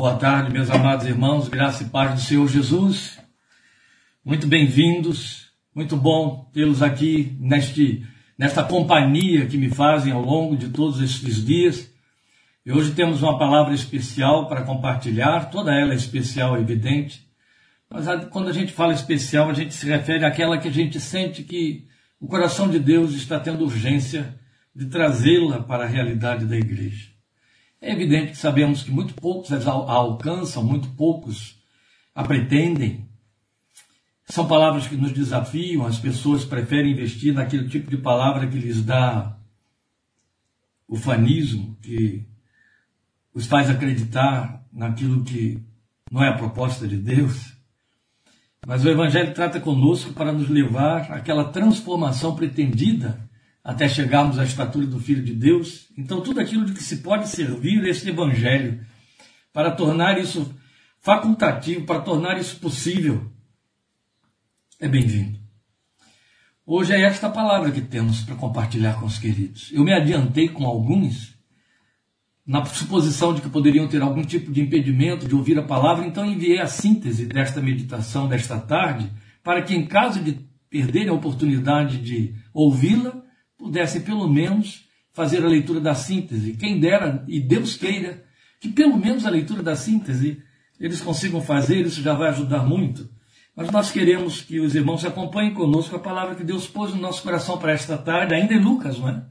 Boa tarde, meus amados irmãos, graça e paz do Senhor Jesus. Muito bem-vindos, muito bom tê-los aqui neste, nesta companhia que me fazem ao longo de todos estes dias. E hoje temos uma palavra especial para compartilhar, toda ela é especial, evidente. Mas quando a gente fala especial, a gente se refere àquela que a gente sente que o coração de Deus está tendo urgência de trazê-la para a realidade da igreja. É evidente que sabemos que muito poucos alcançam, muito poucos a pretendem. São palavras que nos desafiam, as pessoas preferem investir naquele tipo de palavra que lhes dá o fanismo, que os faz acreditar naquilo que não é a proposta de Deus. Mas o Evangelho trata conosco para nos levar àquela transformação pretendida até chegarmos à estatura do Filho de Deus. Então, tudo aquilo de que se pode servir esse Evangelho para tornar isso facultativo, para tornar isso possível, é bem-vindo. Hoje é esta palavra que temos para compartilhar com os queridos. Eu me adiantei com alguns, na suposição de que poderiam ter algum tipo de impedimento de ouvir a palavra, então enviei a síntese desta meditação desta tarde, para que, em caso de perderem a oportunidade de ouvi-la, pudessem pelo menos fazer a leitura da síntese. Quem dera, e Deus queira, que pelo menos a leitura da síntese eles consigam fazer, isso já vai ajudar muito. Mas nós queremos que os irmãos acompanhem conosco a palavra que Deus pôs no nosso coração para esta tarde, ainda em Lucas, não é?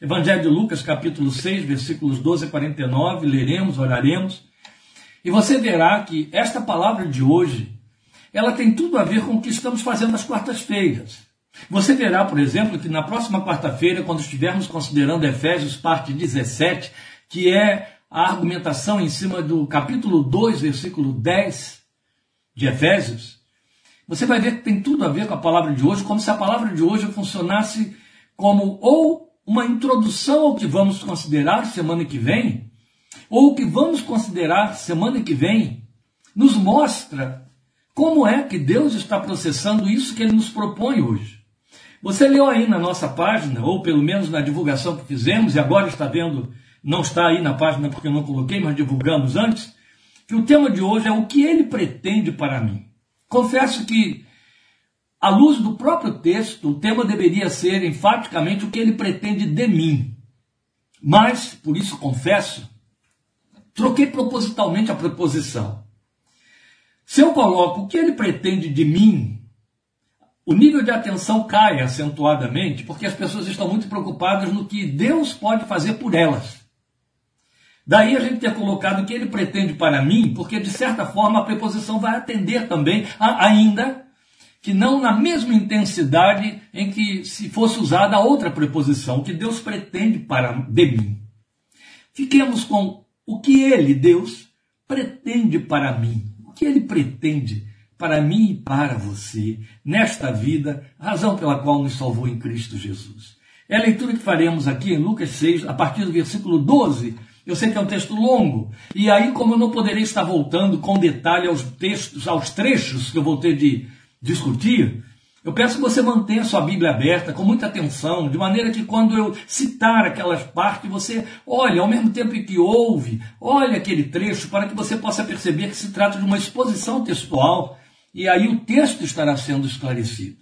Evangelho de Lucas, capítulo 6, versículos 12 a 49, leremos, oraremos. E você verá que esta palavra de hoje, ela tem tudo a ver com o que estamos fazendo às quartas-feiras. Você verá, por exemplo, que na próxima quarta-feira, quando estivermos considerando Efésios, parte 17, que é a argumentação em cima do capítulo 2, versículo 10 de Efésios, você vai ver que tem tudo a ver com a palavra de hoje, como se a palavra de hoje funcionasse como ou uma introdução ao que vamos considerar semana que vem, ou o que vamos considerar semana que vem, nos mostra como é que Deus está processando isso que ele nos propõe hoje. Você leu aí na nossa página, ou pelo menos na divulgação que fizemos, e agora está vendo, não está aí na página porque eu não coloquei, mas divulgamos antes, que o tema de hoje é o que ele pretende para mim. Confesso que, à luz do próprio texto, o tema deveria ser enfaticamente o que ele pretende de mim. Mas, por isso confesso, troquei propositalmente a preposição. Se eu coloco o que ele pretende de mim, o nível de atenção cai acentuadamente porque as pessoas estão muito preocupadas no que Deus pode fazer por elas. Daí a gente ter colocado o que ele pretende para mim, porque de certa forma a preposição vai atender também, a, ainda que não na mesma intensidade em que se fosse usada a outra preposição, o que Deus pretende para de mim. Fiquemos com o que ele, Deus, pretende para mim. O que ele pretende para mim e para você, nesta vida, razão pela qual nos salvou em Cristo Jesus. É a leitura que faremos aqui em Lucas 6, a partir do versículo 12. Eu sei que é um texto longo, e aí, como eu não poderei estar voltando com detalhe aos textos, aos trechos que eu vou ter de discutir, eu peço que você mantenha sua Bíblia aberta com muita atenção, de maneira que quando eu citar aquelas partes, você olhe ao mesmo tempo que ouve, olhe aquele trecho para que você possa perceber que se trata de uma exposição textual e aí o texto estará sendo esclarecido.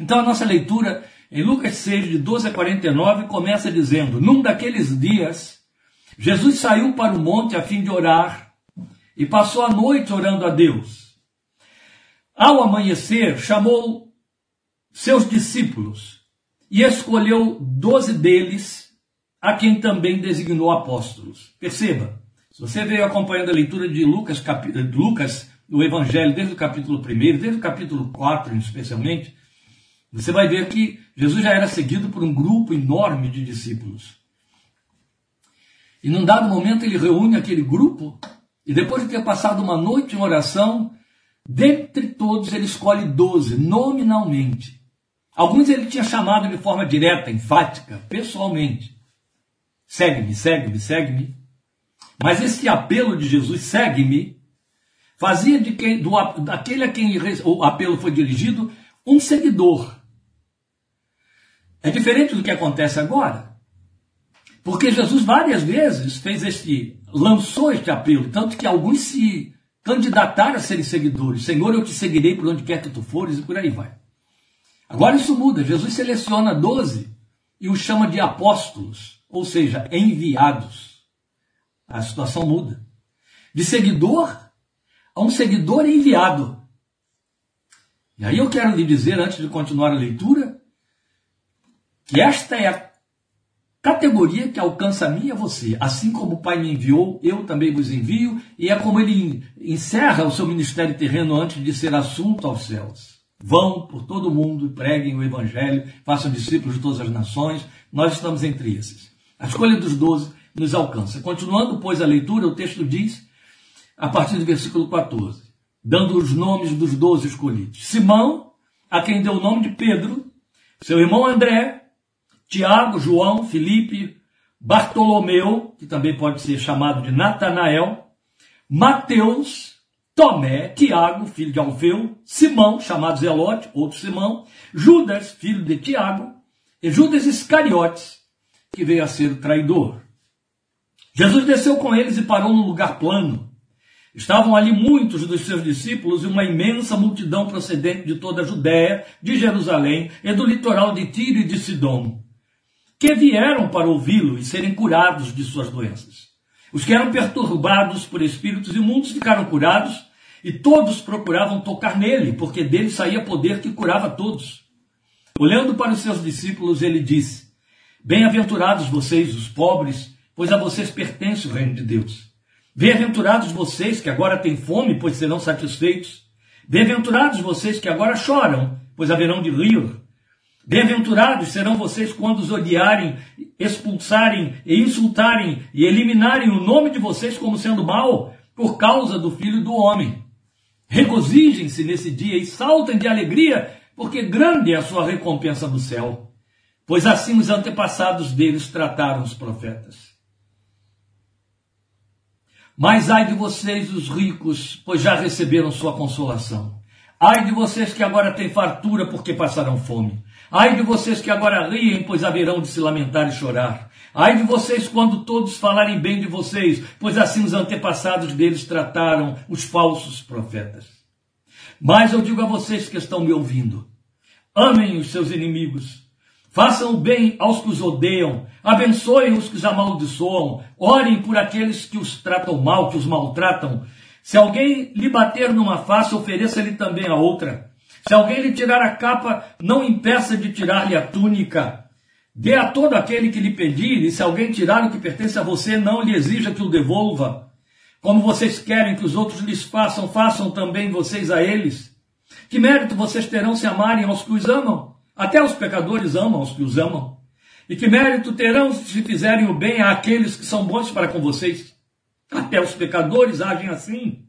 Então a nossa leitura em Lucas 6, de 12 a 49, começa dizendo: Num daqueles dias, Jesus saiu para o monte a fim de orar e passou a noite orando a Deus. Ao amanhecer, chamou seus discípulos e escolheu doze deles, a quem também designou apóstolos. Perceba, se você veio acompanhando a leitura de Lucas, cap... Lucas no Evangelho, desde o capítulo 1, desde o capítulo 4 especialmente, você vai ver que Jesus já era seguido por um grupo enorme de discípulos. E num dado momento ele reúne aquele grupo, e depois de ter passado uma noite em oração, dentre todos ele escolhe doze, nominalmente. Alguns ele tinha chamado de forma direta, enfática, pessoalmente. Segue-me, segue-me, segue-me. Mas esse apelo de Jesus, segue-me, fazia de quem, do, daquele a quem o apelo foi dirigido um seguidor. É diferente do que acontece agora. Porque Jesus várias vezes fez este, lançou este apelo, tanto que alguns se candidataram a serem seguidores. Senhor, eu te seguirei por onde quer que tu fores e por aí vai. Agora isso muda. Jesus seleciona doze e os chama de apóstolos, ou seja, enviados. A situação muda. De seguidor a um seguidor enviado. E aí eu quero lhe dizer, antes de continuar a leitura, que esta é a categoria que alcança a mim e a você. Assim como o Pai me enviou, eu também vos envio, e é como ele encerra o seu ministério terreno antes de ser assunto aos céus. Vão por todo o mundo preguem o Evangelho, façam discípulos de todas as nações. Nós estamos entre esses. A escolha dos doze nos alcança. Continuando, pois, a leitura, o texto diz, a partir do versículo 14, dando os nomes dos doze escolhidos: Simão, a quem deu o nome de Pedro, seu irmão André, Tiago, João, Felipe, Bartolomeu, que também pode ser chamado de Natanael, Mateus, Tomé, Tiago, filho de Alfeu, Simão, chamado Zelote, outro Simão, Judas, filho de Tiago, e Judas Iscariotes, que veio a ser o traidor. Jesus desceu com eles e parou num lugar plano. Estavam ali muitos dos seus discípulos e uma imensa multidão procedente de toda a Judéia, de Jerusalém e do litoral de Tiro e de Sidom que vieram para ouvi-lo e serem curados de suas doenças. Os que eram perturbados por espíritos imundos ficaram curados e todos procuravam tocar nele, porque dele saía poder que curava todos. Olhando para os seus discípulos, ele disse: Bem-aventurados vocês, os pobres, pois a vocês pertence o reino de Deus. Bem-aventurados vocês que agora têm fome, pois serão satisfeitos. Bem-aventurados vocês que agora choram, pois haverão de rir. Bem-aventurados serão vocês quando os odiarem, expulsarem e insultarem e eliminarem o nome de vocês como sendo mal por causa do Filho do Homem. Regozijem-se nesse dia e saltem de alegria, porque grande é a sua recompensa no céu. Pois assim os antepassados deles trataram os profetas. Mas ai de vocês, os ricos, pois já receberam sua consolação. Ai de vocês que agora têm fartura, porque passaram fome. Ai de vocês que agora riem, pois haverão de se lamentar e chorar. Ai de vocês quando todos falarem bem de vocês, pois assim os antepassados deles trataram os falsos profetas. Mas eu digo a vocês que estão me ouvindo: amem os seus inimigos, façam bem aos que os odeiam, abençoem os que os amaldiçoam, orem por aqueles que os tratam mal, que os maltratam. Se alguém lhe bater numa face, ofereça-lhe também a outra. Se alguém lhe tirar a capa, não impeça de tirar-lhe a túnica. Dê a todo aquele que lhe pedir, e se alguém tirar o que pertence a você, não lhe exija que o devolva. Como vocês querem que os outros lhes façam, façam também vocês a eles. Que mérito vocês terão se amarem aos que os amam? Até os pecadores amam os que os amam. E que mérito terão se fizerem o bem àqueles que são bons para com vocês? Até os pecadores agem assim.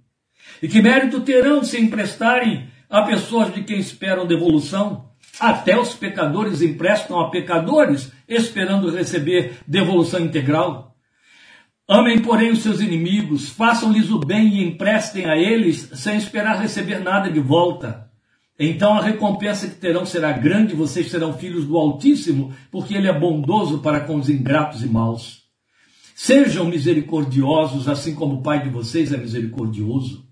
E que mérito terão se emprestarem Há pessoas de quem esperam devolução. Até os pecadores emprestam a pecadores, esperando receber devolução integral. Amem, porém, os seus inimigos, façam-lhes o bem e emprestem a eles, sem esperar receber nada de volta. Então a recompensa que terão será grande, vocês serão filhos do Altíssimo, porque Ele é bondoso para com os ingratos e maus. Sejam misericordiosos, assim como o Pai de vocês é misericordioso.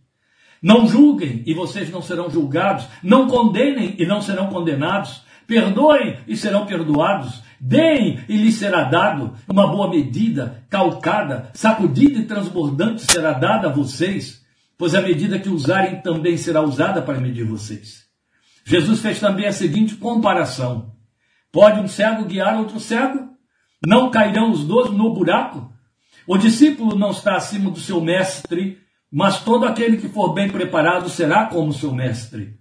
Não julguem e vocês não serão julgados. Não condenem e não serão condenados. Perdoem e serão perdoados. Deem e lhes será dado. Uma boa medida, calcada, sacudida e transbordante será dada a vocês, pois a medida que usarem também será usada para medir vocês. Jesus fez também a seguinte comparação: Pode um cego guiar outro cego? Não cairão os dois no buraco? O discípulo não está acima do seu mestre, mas todo aquele que for bem preparado será como seu mestre.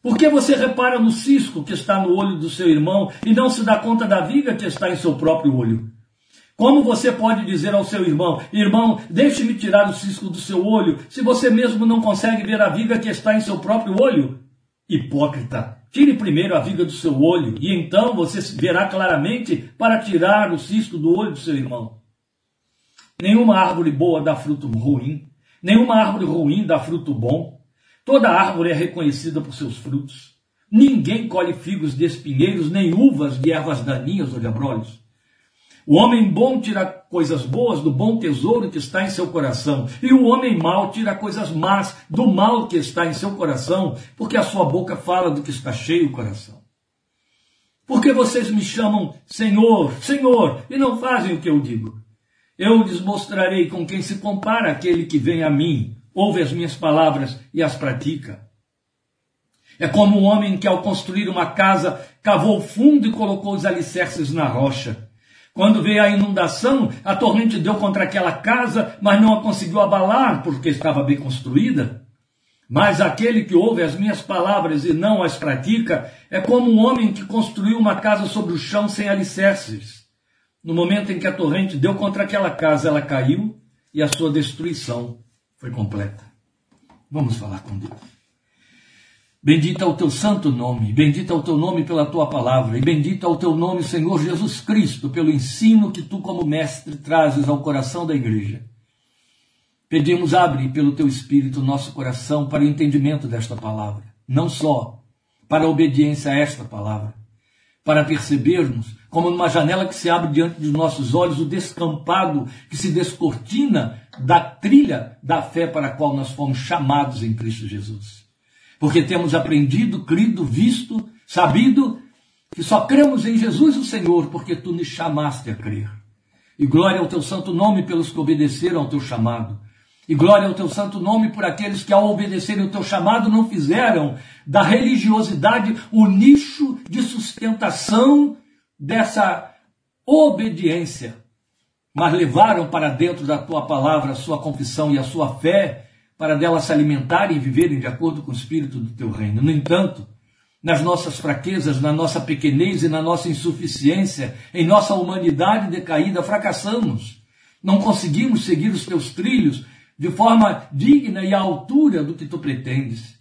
Por que você repara no cisco que está no olho do seu irmão e não se dá conta da viga que está em seu próprio olho? Como você pode dizer ao seu irmão, irmão, deixe-me tirar o cisco do seu olho, se você mesmo não consegue ver a viga que está em seu próprio olho? Hipócrita, tire primeiro a viga do seu olho, e então você verá claramente para tirar o cisco do olho do seu irmão. Nenhuma árvore boa dá fruto ruim, Nenhuma árvore ruim dá fruto bom. Toda árvore é reconhecida por seus frutos. Ninguém colhe figos de espinheiros, nem uvas de ervas daninhas ou de abrolhos. O homem bom tira coisas boas do bom tesouro que está em seu coração, e o homem mau tira coisas más do mal que está em seu coração, porque a sua boca fala do que está cheio o coração. Porque vocês me chamam Senhor, Senhor, e não fazem o que eu digo? Eu lhes mostrarei com quem se compara aquele que vem a mim, ouve as minhas palavras e as pratica. É como um homem que, ao construir uma casa, cavou fundo e colocou os alicerces na rocha. Quando veio a inundação, a torrente deu contra aquela casa, mas não a conseguiu abalar, porque estava bem construída. Mas aquele que ouve as minhas palavras e não as pratica, é como um homem que construiu uma casa sobre o chão sem alicerces. No momento em que a torrente deu contra aquela casa, ela caiu e a sua destruição foi completa. Vamos falar com Deus. Bendito é o teu santo nome, bendito é o teu nome pela tua palavra, e bendito é o teu nome, Senhor Jesus Cristo, pelo ensino que tu, como mestre, trazes ao coração da igreja. Pedimos, abre pelo teu Espírito nosso coração para o entendimento desta palavra, não só para a obediência a esta palavra, para percebermos, como numa janela que se abre diante dos nossos olhos, o descampado que se descortina da trilha da fé para a qual nós fomos chamados em Cristo Jesus porque temos aprendido, crido, visto, sabido que só cremos em Jesus o Senhor, porque tu nos chamaste a crer. E glória ao teu santo nome pelos que obedeceram ao teu chamado. E glória ao teu santo nome por aqueles que, ao obedecerem o teu chamado, não fizeram da religiosidade o nicho de sustentação dessa obediência, mas levaram para dentro da tua palavra a sua confissão e a sua fé para delas se alimentarem e viverem de acordo com o espírito do teu reino. No entanto, nas nossas fraquezas, na nossa pequenez e na nossa insuficiência, em nossa humanidade decaída, fracassamos. Não conseguimos seguir os teus trilhos de forma digna e à altura do que tu pretendes.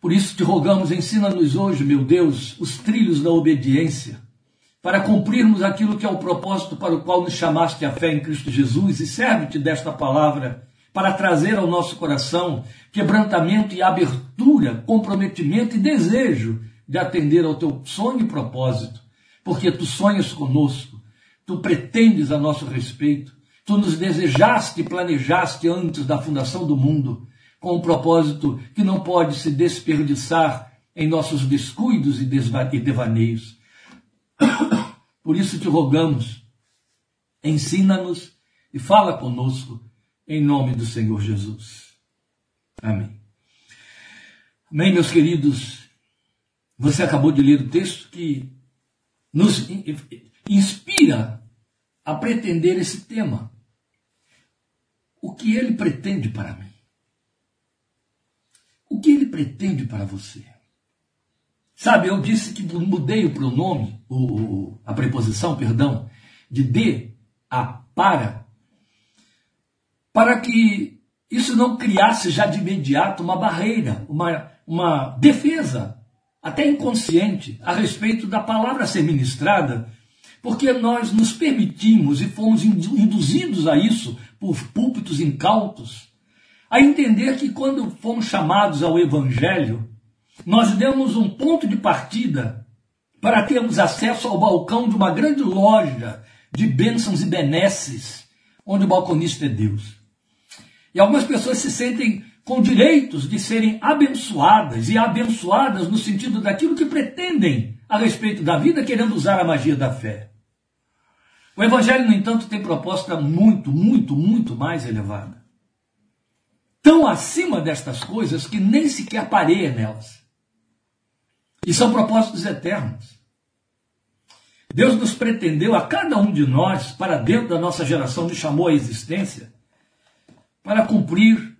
Por isso te rogamos, ensina-nos hoje, meu Deus, os trilhos da obediência, para cumprirmos aquilo que é o propósito para o qual nos chamaste a fé em Cristo Jesus, e serve-te desta palavra para trazer ao nosso coração quebrantamento e abertura, comprometimento e desejo de atender ao teu sonho e propósito, porque tu sonhas conosco, tu pretendes a nosso respeito, tu nos desejaste e planejaste antes da fundação do mundo, com um propósito que não pode se desperdiçar em nossos descuidos e devaneios. Por isso te rogamos, ensina-nos e fala conosco em nome do Senhor Jesus. Amém. Amém, meus queridos. Você acabou de ler o texto que nos inspira a pretender esse tema. O que ele pretende para mim? O que ele pretende para você? Sabe, eu disse que mudei o pronome, o, a preposição, perdão, de de a para para que isso não criasse já de imediato uma barreira, uma, uma defesa, até inconsciente, a respeito da palavra ser ministrada, porque nós nos permitimos e fomos induzidos a isso por púlpitos incautos, a entender que quando fomos chamados ao Evangelho, nós demos um ponto de partida para termos acesso ao balcão de uma grande loja de bênçãos e benesses, onde o balconista é Deus. E algumas pessoas se sentem com direitos de serem abençoadas e abençoadas no sentido daquilo que pretendem a respeito da vida, querendo usar a magia da fé. O Evangelho, no entanto, tem proposta muito, muito, muito mais elevada. Tão acima destas coisas que nem sequer pareia nelas. E são propósitos eternos. Deus nos pretendeu a cada um de nós, para dentro da nossa geração, nos chamou à existência para cumprir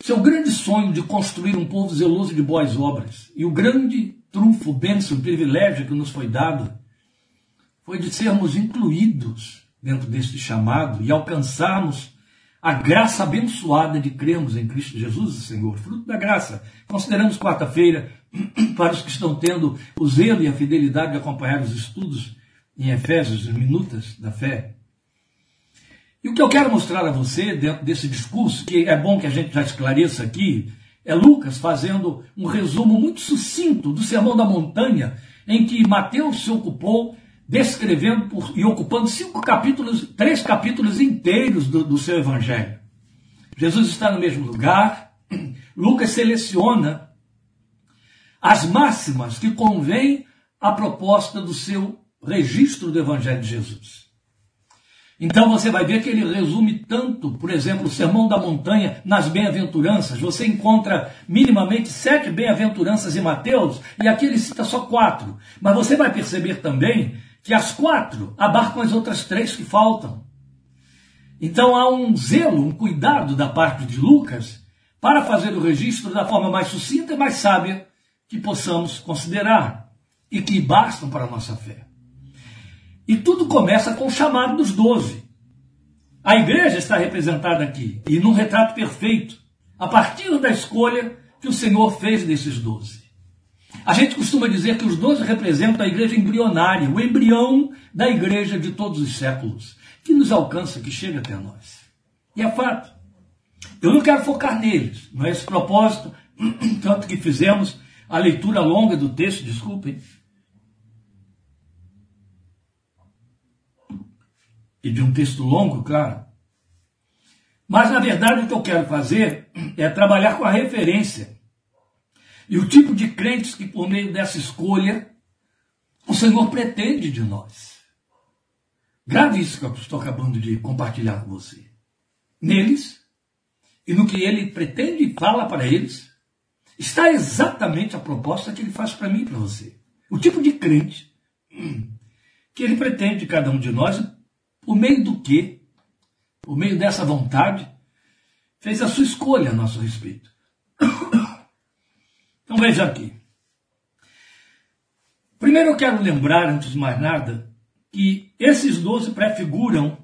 seu grande sonho de construir um povo zeloso de boas obras. E o grande trunfo, bênção, privilégio que nos foi dado foi de sermos incluídos dentro deste chamado e alcançarmos a graça abençoada de crermos em Cristo Jesus, o Senhor, fruto da graça. Consideramos quarta-feira para os que estão tendo o zelo e a fidelidade de acompanhar os estudos em Efésios, as minutas da fé. E o que eu quero mostrar a você dentro desse discurso, que é bom que a gente já esclareça aqui, é Lucas fazendo um resumo muito sucinto do Sermão da Montanha, em que Mateus se ocupou descrevendo por, e ocupando cinco capítulos, três capítulos inteiros do, do seu evangelho. Jesus está no mesmo lugar. Lucas seleciona as máximas que convêm à proposta do seu registro do Evangelho de Jesus. Então você vai ver que ele resume tanto, por exemplo, o Sermão da Montanha nas bem-aventuranças. Você encontra minimamente sete bem-aventuranças em Mateus, e aqui ele cita só quatro. Mas você vai perceber também que as quatro abarcam as outras três que faltam. Então há um zelo, um cuidado da parte de Lucas para fazer o registro da forma mais sucinta e mais sábia que possamos considerar e que bastam para a nossa fé. E tudo começa com o chamado dos doze. A igreja está representada aqui, e num retrato perfeito, a partir da escolha que o Senhor fez desses doze. A gente costuma dizer que os doze representam a igreja embrionária, o embrião da igreja de todos os séculos, que nos alcança, que chega até nós. E é fato. Eu não quero focar neles, não é esse propósito, tanto que fizemos a leitura longa do texto, desculpem, e de um texto longo, claro. Mas, na verdade, o que eu quero fazer é trabalhar com a referência e o tipo de crentes que, por meio dessa escolha, o Senhor pretende de nós. Grave isso que eu estou acabando de compartilhar com você. Neles, e no que ele pretende e fala para eles, está exatamente a proposta que ele faz para mim e para você. O tipo de crente que ele pretende de cada um de nós por meio do que, por meio dessa vontade, fez a sua escolha a nosso respeito. Então veja aqui. Primeiro eu quero lembrar, antes de mais nada, que esses doze prefiguram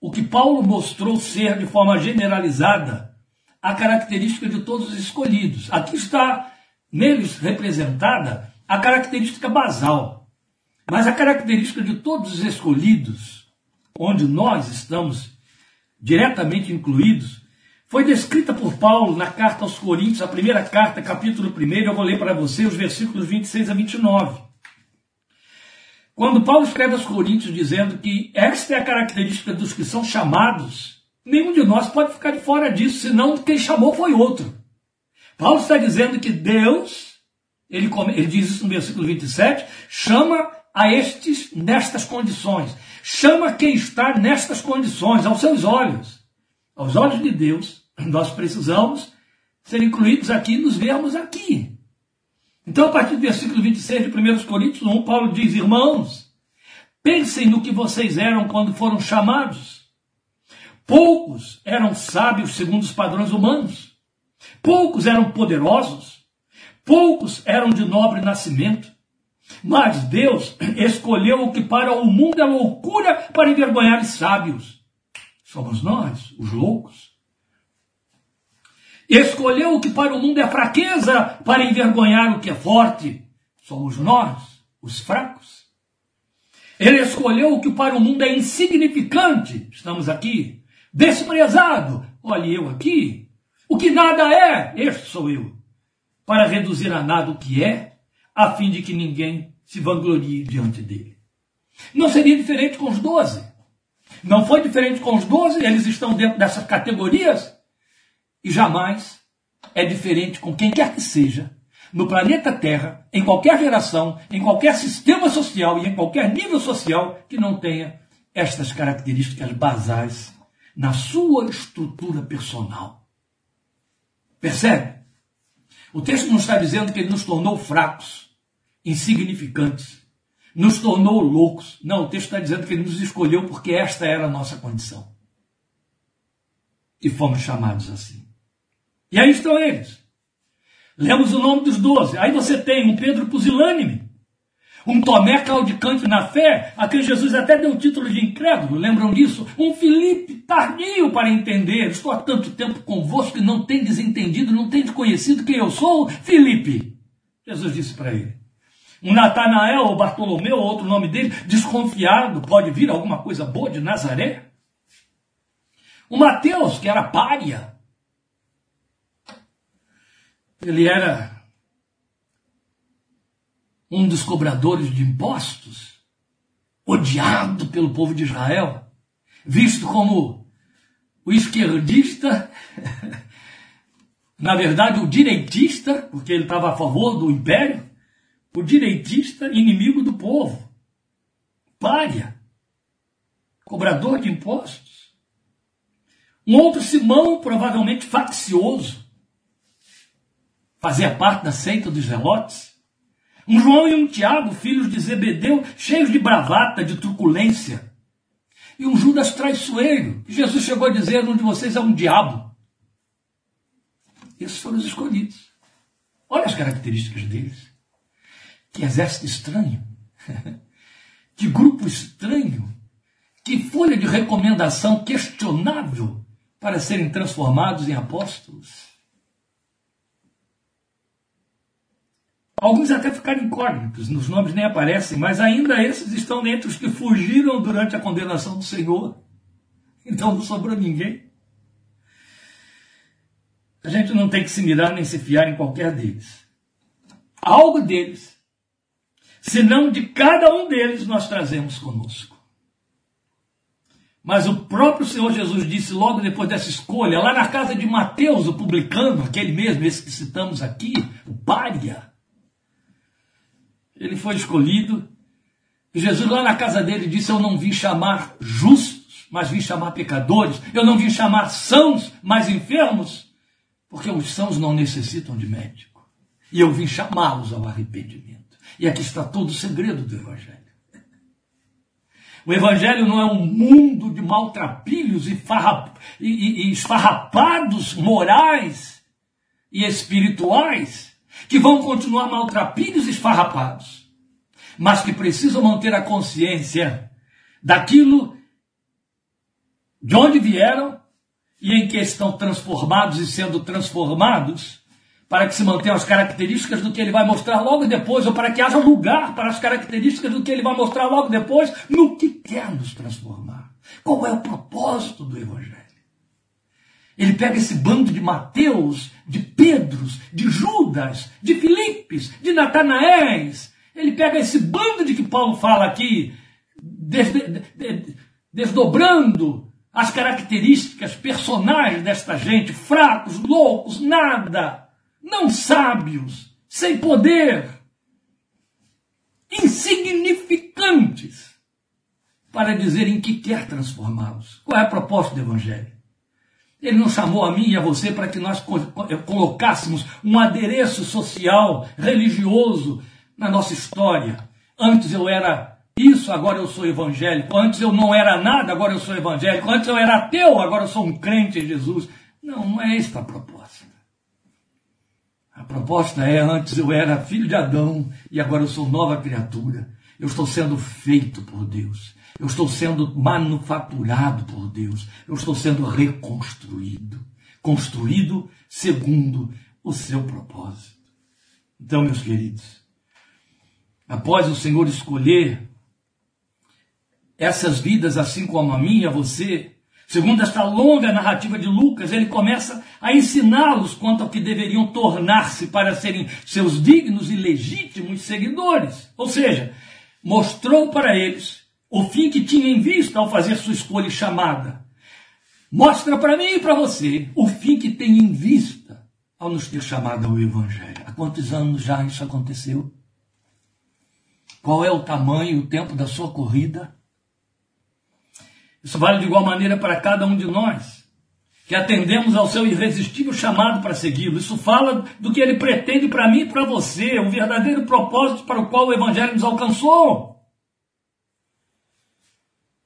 o que Paulo mostrou ser de forma generalizada a característica de todos os escolhidos. Aqui está neles representada a característica basal. Mas a característica de todos os escolhidos onde nós estamos diretamente incluídos, foi descrita por Paulo na carta aos Coríntios, a primeira carta, capítulo 1. Eu vou ler para você os versículos 26 a 29. Quando Paulo escreve aos Coríntios dizendo que esta é a característica dos que são chamados, nenhum de nós pode ficar de fora disso, senão quem chamou foi outro. Paulo está dizendo que Deus, ele, ele diz isso no versículo 27, chama a estes nestas condições. Chama quem está nestas condições, aos seus olhos. Aos olhos de Deus, nós precisamos ser incluídos aqui, nos vermos aqui. Então, a partir do versículo 26 de 1 Coríntios 1, Paulo diz: Irmãos, pensem no que vocês eram quando foram chamados. Poucos eram sábios segundo os padrões humanos, poucos eram poderosos, poucos eram de nobre nascimento, mas Deus escolheu o que para o mundo é loucura para envergonhar os sábios. Somos nós, os loucos. Escolheu o que para o mundo é fraqueza para envergonhar o que é forte. Somos nós, os fracos. Ele escolheu o que para o mundo é insignificante. Estamos aqui. Desprezado. Olhe eu aqui. O que nada é, este sou eu. Para reduzir a nada o que é a fim de que ninguém se vanglorie diante dele. Não seria diferente com os doze. Não foi diferente com os doze, eles estão dentro dessas categorias. E jamais é diferente com quem quer que seja, no planeta Terra, em qualquer geração, em qualquer sistema social e em qualquer nível social que não tenha estas características basais na sua estrutura personal. Percebe? O texto não está dizendo que ele nos tornou fracos, insignificantes, nos tornou loucos. Não, o texto está dizendo que ele nos escolheu porque esta era a nossa condição. E fomos chamados assim. E aí estão eles. Lemos o nome dos doze. Aí você tem um Pedro pusilânime, um Tomé caudicante na fé, a quem Jesus até deu o título de incrédulo, lembram disso? Um Filipe tardio para entender. Estou há tanto tempo convosco que não tem desentendido, não tem conhecido quem eu sou, Filipe. Jesus disse para ele: um Natanael ou Bartolomeu, outro nome dele, desconfiado, pode vir alguma coisa boa de Nazaré? O Mateus, que era pária, ele era um dos cobradores de impostos. odiado pelo povo de Israel, visto como o esquerdista, na verdade o direitista, porque ele estava a favor do império, o direitista inimigo do povo, pária, cobrador de impostos. Um outro Simão, provavelmente faccioso, fazia parte da seita dos zelotes. Um João e um Tiago, filhos de Zebedeu, cheios de bravata, de truculência. E um Judas traiçoeiro. Jesus chegou a dizer: um de vocês é um diabo. Esses foram os escolhidos. Olha as características deles. Que exército estranho. que grupo estranho. Que folha de recomendação questionável para serem transformados em apóstolos. Alguns até ficaram incógnitos, nos nomes nem aparecem, mas ainda esses estão entre os que fugiram durante a condenação do Senhor. Então não sobrou ninguém. A gente não tem que se mirar nem se fiar em qualquer deles. Algo deles, senão de cada um deles, nós trazemos conosco. Mas o próprio Senhor Jesus disse logo depois dessa escolha, lá na casa de Mateus, o publicano, aquele mesmo, esse que citamos aqui, o pária, ele foi escolhido. E Jesus, lá na casa dele, disse: Eu não vim chamar justos, mas vim chamar pecadores. Eu não vim chamar sãos, mas enfermos, porque os sãos não necessitam de médico. E eu vim chamá-los ao arrependimento. E aqui está todo o segredo do Evangelho. O Evangelho não é um mundo de maltrapilhos e, farrap, e, e esfarrapados morais e espirituais que vão continuar maltrapilhos e esfarrapados, mas que precisam manter a consciência daquilo de onde vieram e em que estão transformados e sendo transformados, para que se mantenham as características do que ele vai mostrar logo depois, ou para que haja lugar para as características do que ele vai mostrar logo depois, no que quer nos transformar. Qual é o propósito do Evangelho? Ele pega esse bando de Mateus, de Pedros, de Judas, de Filipes, de Natanaéis. Ele pega esse bando de que Paulo fala aqui, desdobrando as características personagens desta gente, fracos, loucos, nada, não sábios, sem poder, insignificantes, para dizer em que quer transformá-los. Qual é a proposta do Evangelho? Ele não chamou a mim e a você para que nós colocássemos um adereço social, religioso na nossa história. Antes eu era isso, agora eu sou evangélico. Antes eu não era nada, agora eu sou evangélico. Antes eu era ateu, agora eu sou um crente em Jesus. Não, não é esta a proposta. A proposta é: antes eu era filho de Adão e agora eu sou nova criatura. Eu estou sendo feito por Deus. Eu estou sendo manufaturado por Deus. Eu estou sendo reconstruído. Construído segundo o seu propósito. Então, meus queridos, após o Senhor escolher essas vidas, assim como a minha, você, segundo esta longa narrativa de Lucas, ele começa a ensiná-los quanto ao que deveriam tornar-se para serem seus dignos e legítimos seguidores. Ou seja, mostrou para eles o fim que tinha em vista ao fazer sua escolha chamada. Mostra para mim e para você o fim que tem em vista ao nos ter chamado ao Evangelho. Há quantos anos já isso aconteceu? Qual é o tamanho e o tempo da sua corrida? Isso vale de igual maneira para cada um de nós, que atendemos ao seu irresistível chamado para segui-lo. Isso fala do que ele pretende para mim e para você, o verdadeiro propósito para o qual o Evangelho nos alcançou.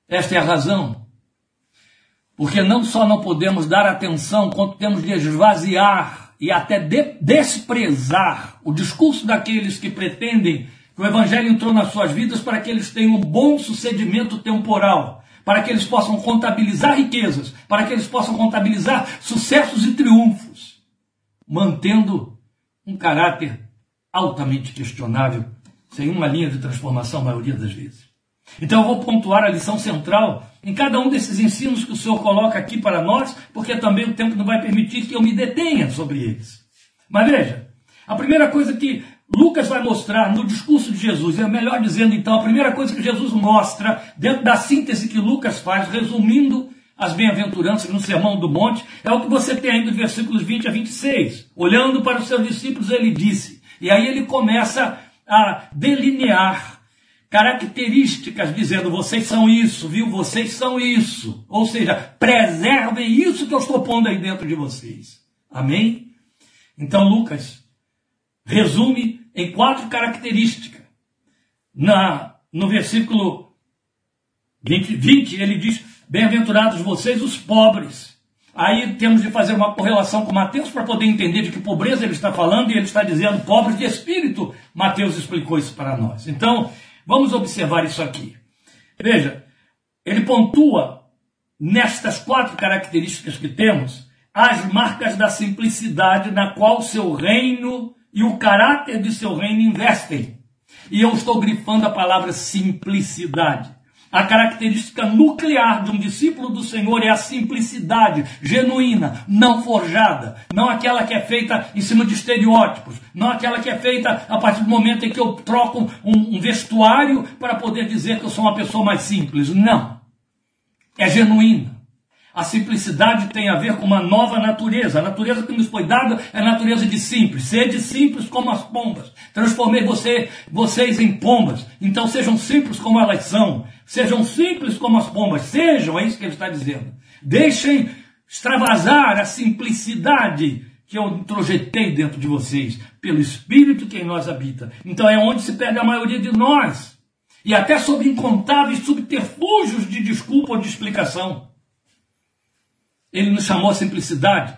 Esta é a razão. Porque não só não podemos dar atenção, quanto temos de esvaziar e até de desprezar o discurso daqueles que pretendem que o Evangelho entrou nas suas vidas para que eles tenham um bom sucedimento temporal, para que eles possam contabilizar riquezas, para que eles possam contabilizar sucessos e triunfos, mantendo um caráter altamente questionável, sem uma linha de transformação a maioria das vezes. Então eu vou pontuar a lição central em cada um desses ensinos que o Senhor coloca aqui para nós, porque também o tempo não vai permitir que eu me detenha sobre eles. Mas veja, a primeira coisa que Lucas vai mostrar no discurso de Jesus, é melhor dizendo então, a primeira coisa que Jesus mostra, dentro da síntese que Lucas faz, resumindo as bem-aventuranças no Sermão do Monte, é o que você tem aí dos versículos 20 a 26. Olhando para os seus discípulos, ele disse, e aí ele começa a delinear características, dizendo: vocês são isso, viu? Vocês são isso. Ou seja, preservem isso que eu estou pondo aí dentro de vocês. Amém? Então, Lucas resume em quatro características. Na, no versículo 20, 20 ele diz: Bem-aventurados vocês, os pobres. Aí temos de fazer uma correlação com Mateus para poder entender de que pobreza ele está falando, e ele está dizendo pobres de espírito. Mateus explicou isso para nós. Então, vamos observar isso aqui. Veja, ele pontua nestas quatro características que temos as marcas da simplicidade na qual seu reino e o caráter de seu reino investem. E eu estou grifando a palavra simplicidade. A característica nuclear de um discípulo do Senhor é a simplicidade genuína, não forjada, não aquela que é feita em cima de estereótipos, não aquela que é feita a partir do momento em que eu troco um, um vestuário para poder dizer que eu sou uma pessoa mais simples. Não. É genuína. A simplicidade tem a ver com uma nova natureza. A natureza que nos foi dada é a natureza de simples. Sede simples como as pombas. Transformei você, vocês em pombas. Então sejam simples como elas são. Sejam simples como as pombas. Sejam, é isso que ele está dizendo. Deixem extravasar a simplicidade que eu introjetei dentro de vocês, pelo Espírito que em nós habita. Então é onde se perde a maioria de nós. E até sob incontáveis subterfúgios de desculpa ou de explicação. Ele nos chamou a simplicidade.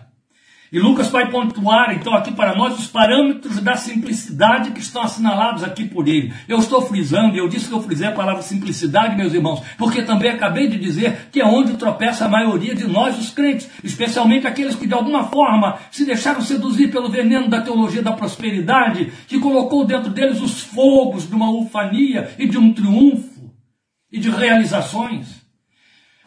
E Lucas vai pontuar, então, aqui para nós os parâmetros da simplicidade que estão assinalados aqui por ele. Eu estou frisando, eu disse que eu frisei a palavra simplicidade, meus irmãos, porque também acabei de dizer que é onde tropeça a maioria de nós, os crentes, especialmente aqueles que de alguma forma se deixaram seduzir pelo veneno da teologia da prosperidade, que colocou dentro deles os fogos de uma ufania e de um triunfo e de realizações.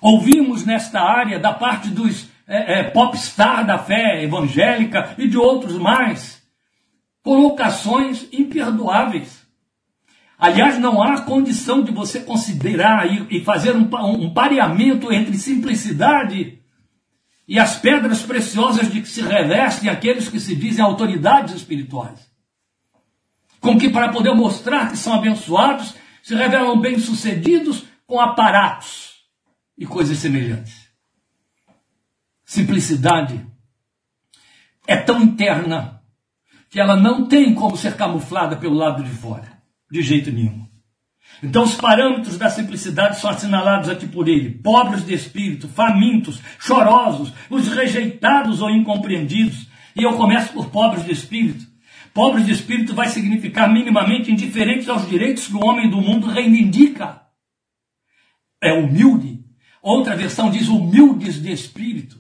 Ouvimos nesta área da parte dos é, é, popstar da fé evangélica e de outros mais colocações imperdoáveis. Aliás, não há condição de você considerar e, e fazer um, um pareamento entre simplicidade e as pedras preciosas de que se revestem aqueles que se dizem autoridades espirituais. Com que, para poder mostrar que são abençoados, se revelam bem-sucedidos com aparatos e coisas semelhantes. Simplicidade é tão interna que ela não tem como ser camuflada pelo lado de fora, de jeito nenhum. Então, os parâmetros da simplicidade são assinalados aqui por ele: pobres de espírito, famintos, chorosos, os rejeitados ou incompreendidos. E eu começo por pobres de espírito. Pobres de espírito vai significar minimamente indiferentes aos direitos que o homem do mundo reivindica. É humilde, Outra versão diz humildes de espírito.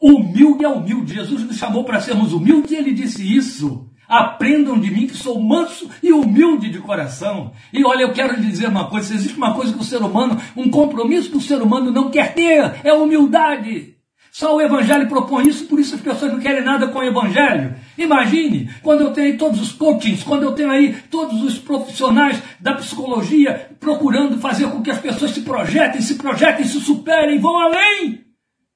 Humilde é humilde. Jesus nos chamou para sermos humildes e ele disse isso. Aprendam de mim que sou manso e humilde de coração. E olha, eu quero lhe dizer uma coisa: se existe uma coisa que o ser humano, um compromisso que o ser humano não quer ter, é humildade. Só o Evangelho propõe isso, por isso as pessoas não querem nada com o Evangelho. Imagine, quando eu tenho aí todos os coachings, quando eu tenho aí todos os profissionais da psicologia procurando fazer com que as pessoas se projetem, se projetem, se superem, vão além.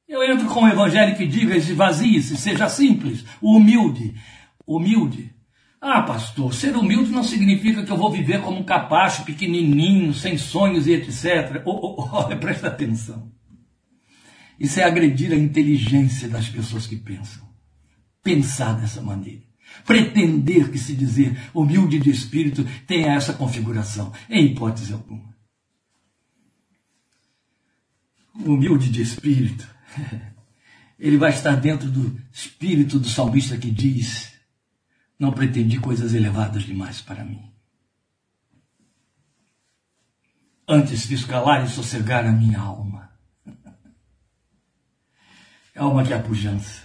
Eu entro com o Evangelho que diga, esvazie-se, seja simples, humilde. Humilde. Ah, pastor, ser humilde não significa que eu vou viver como um capacho pequenininho, sem sonhos e etc. Oh, oh, presta atenção. Isso é agredir a inteligência das pessoas que pensam. Pensar dessa maneira. Pretender que se dizer humilde de espírito tenha essa configuração, em hipótese alguma. Humilde de espírito, ele vai estar dentro do espírito do salmista que diz: Não pretendi coisas elevadas demais para mim. Antes fiz calar e sossegar a minha alma alma que é pujança.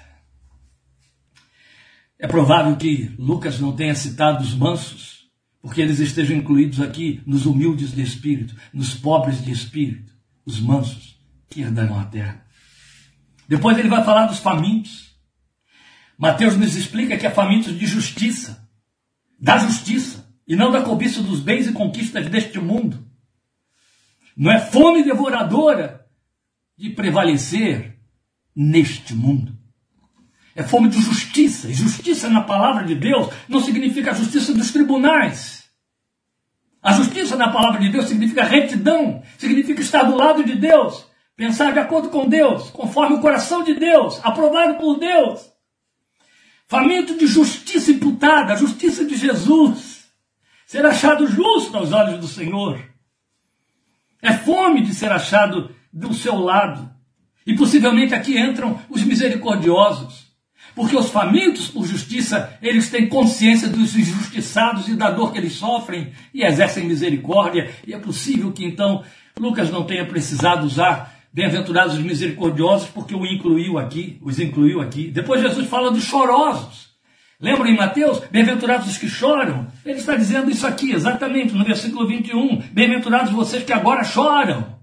É provável que Lucas não tenha citado os mansos, porque eles estejam incluídos aqui nos humildes de espírito, nos pobres de espírito, os mansos que herdarão a terra. Depois ele vai falar dos famintos. Mateus nos explica que é famintos de justiça. da justiça e não da cobiça dos bens e conquistas deste mundo. Não é fome devoradora de prevalecer neste mundo. É fome de justiça. E justiça na palavra de Deus não significa a justiça dos tribunais. A justiça na palavra de Deus significa retidão, significa estar do lado de Deus, pensar de acordo com Deus, conforme o coração de Deus, aprovado por Deus. Faminto de justiça imputada, a justiça de Jesus. Ser achado justo aos olhos do Senhor. É fome de ser achado do seu lado. E possivelmente aqui entram os misericordiosos. Porque os famintos por justiça, eles têm consciência dos injustiçados e da dor que eles sofrem e exercem misericórdia. E é possível que então Lucas não tenha precisado usar bem-aventurados os misericordiosos porque o incluiu aqui, os incluiu aqui. Depois Jesus fala dos chorosos. Lembra em Mateus? Bem-aventurados os que choram. Ele está dizendo isso aqui, exatamente, no versículo 21. Bem-aventurados vocês que agora choram.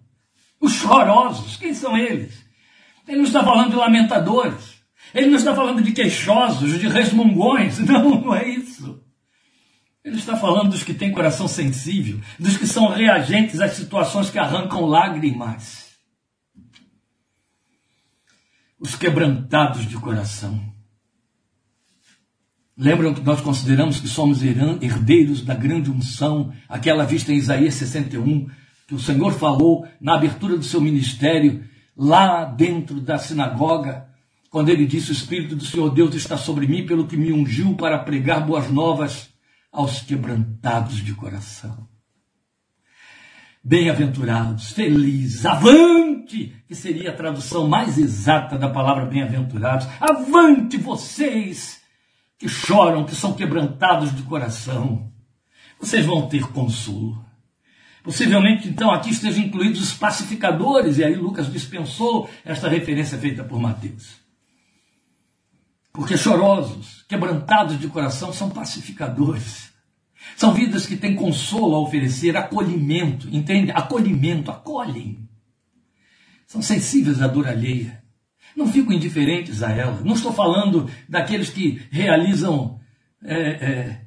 Os chorosos, quem são eles? Ele não está falando de lamentadores. Ele não está falando de queixosos, de resmungões. Não, não é isso. Ele está falando dos que têm coração sensível, dos que são reagentes às situações que arrancam lágrimas. Os quebrantados de coração. Lembram que nós consideramos que somos herdeiros da grande unção, aquela vista em Isaías 61, que o Senhor falou na abertura do seu ministério, lá dentro da sinagoga, quando ele disse: O Espírito do Senhor Deus está sobre mim, pelo que me ungiu para pregar boas novas aos quebrantados de coração. Bem-aventurados, felizes, avante, que seria a tradução mais exata da palavra bem-aventurados. Avante vocês que choram, que são quebrantados de coração. Vocês vão ter consolo. Possivelmente, então, aqui estejam incluídos os pacificadores, e aí Lucas dispensou esta referência feita por Mateus. Porque chorosos, quebrantados de coração, são pacificadores. São vidas que têm consolo a oferecer, acolhimento, entende? Acolhimento, acolhem. São sensíveis à dor alheia. Não ficam indiferentes a ela. Não estou falando daqueles que realizam é, é,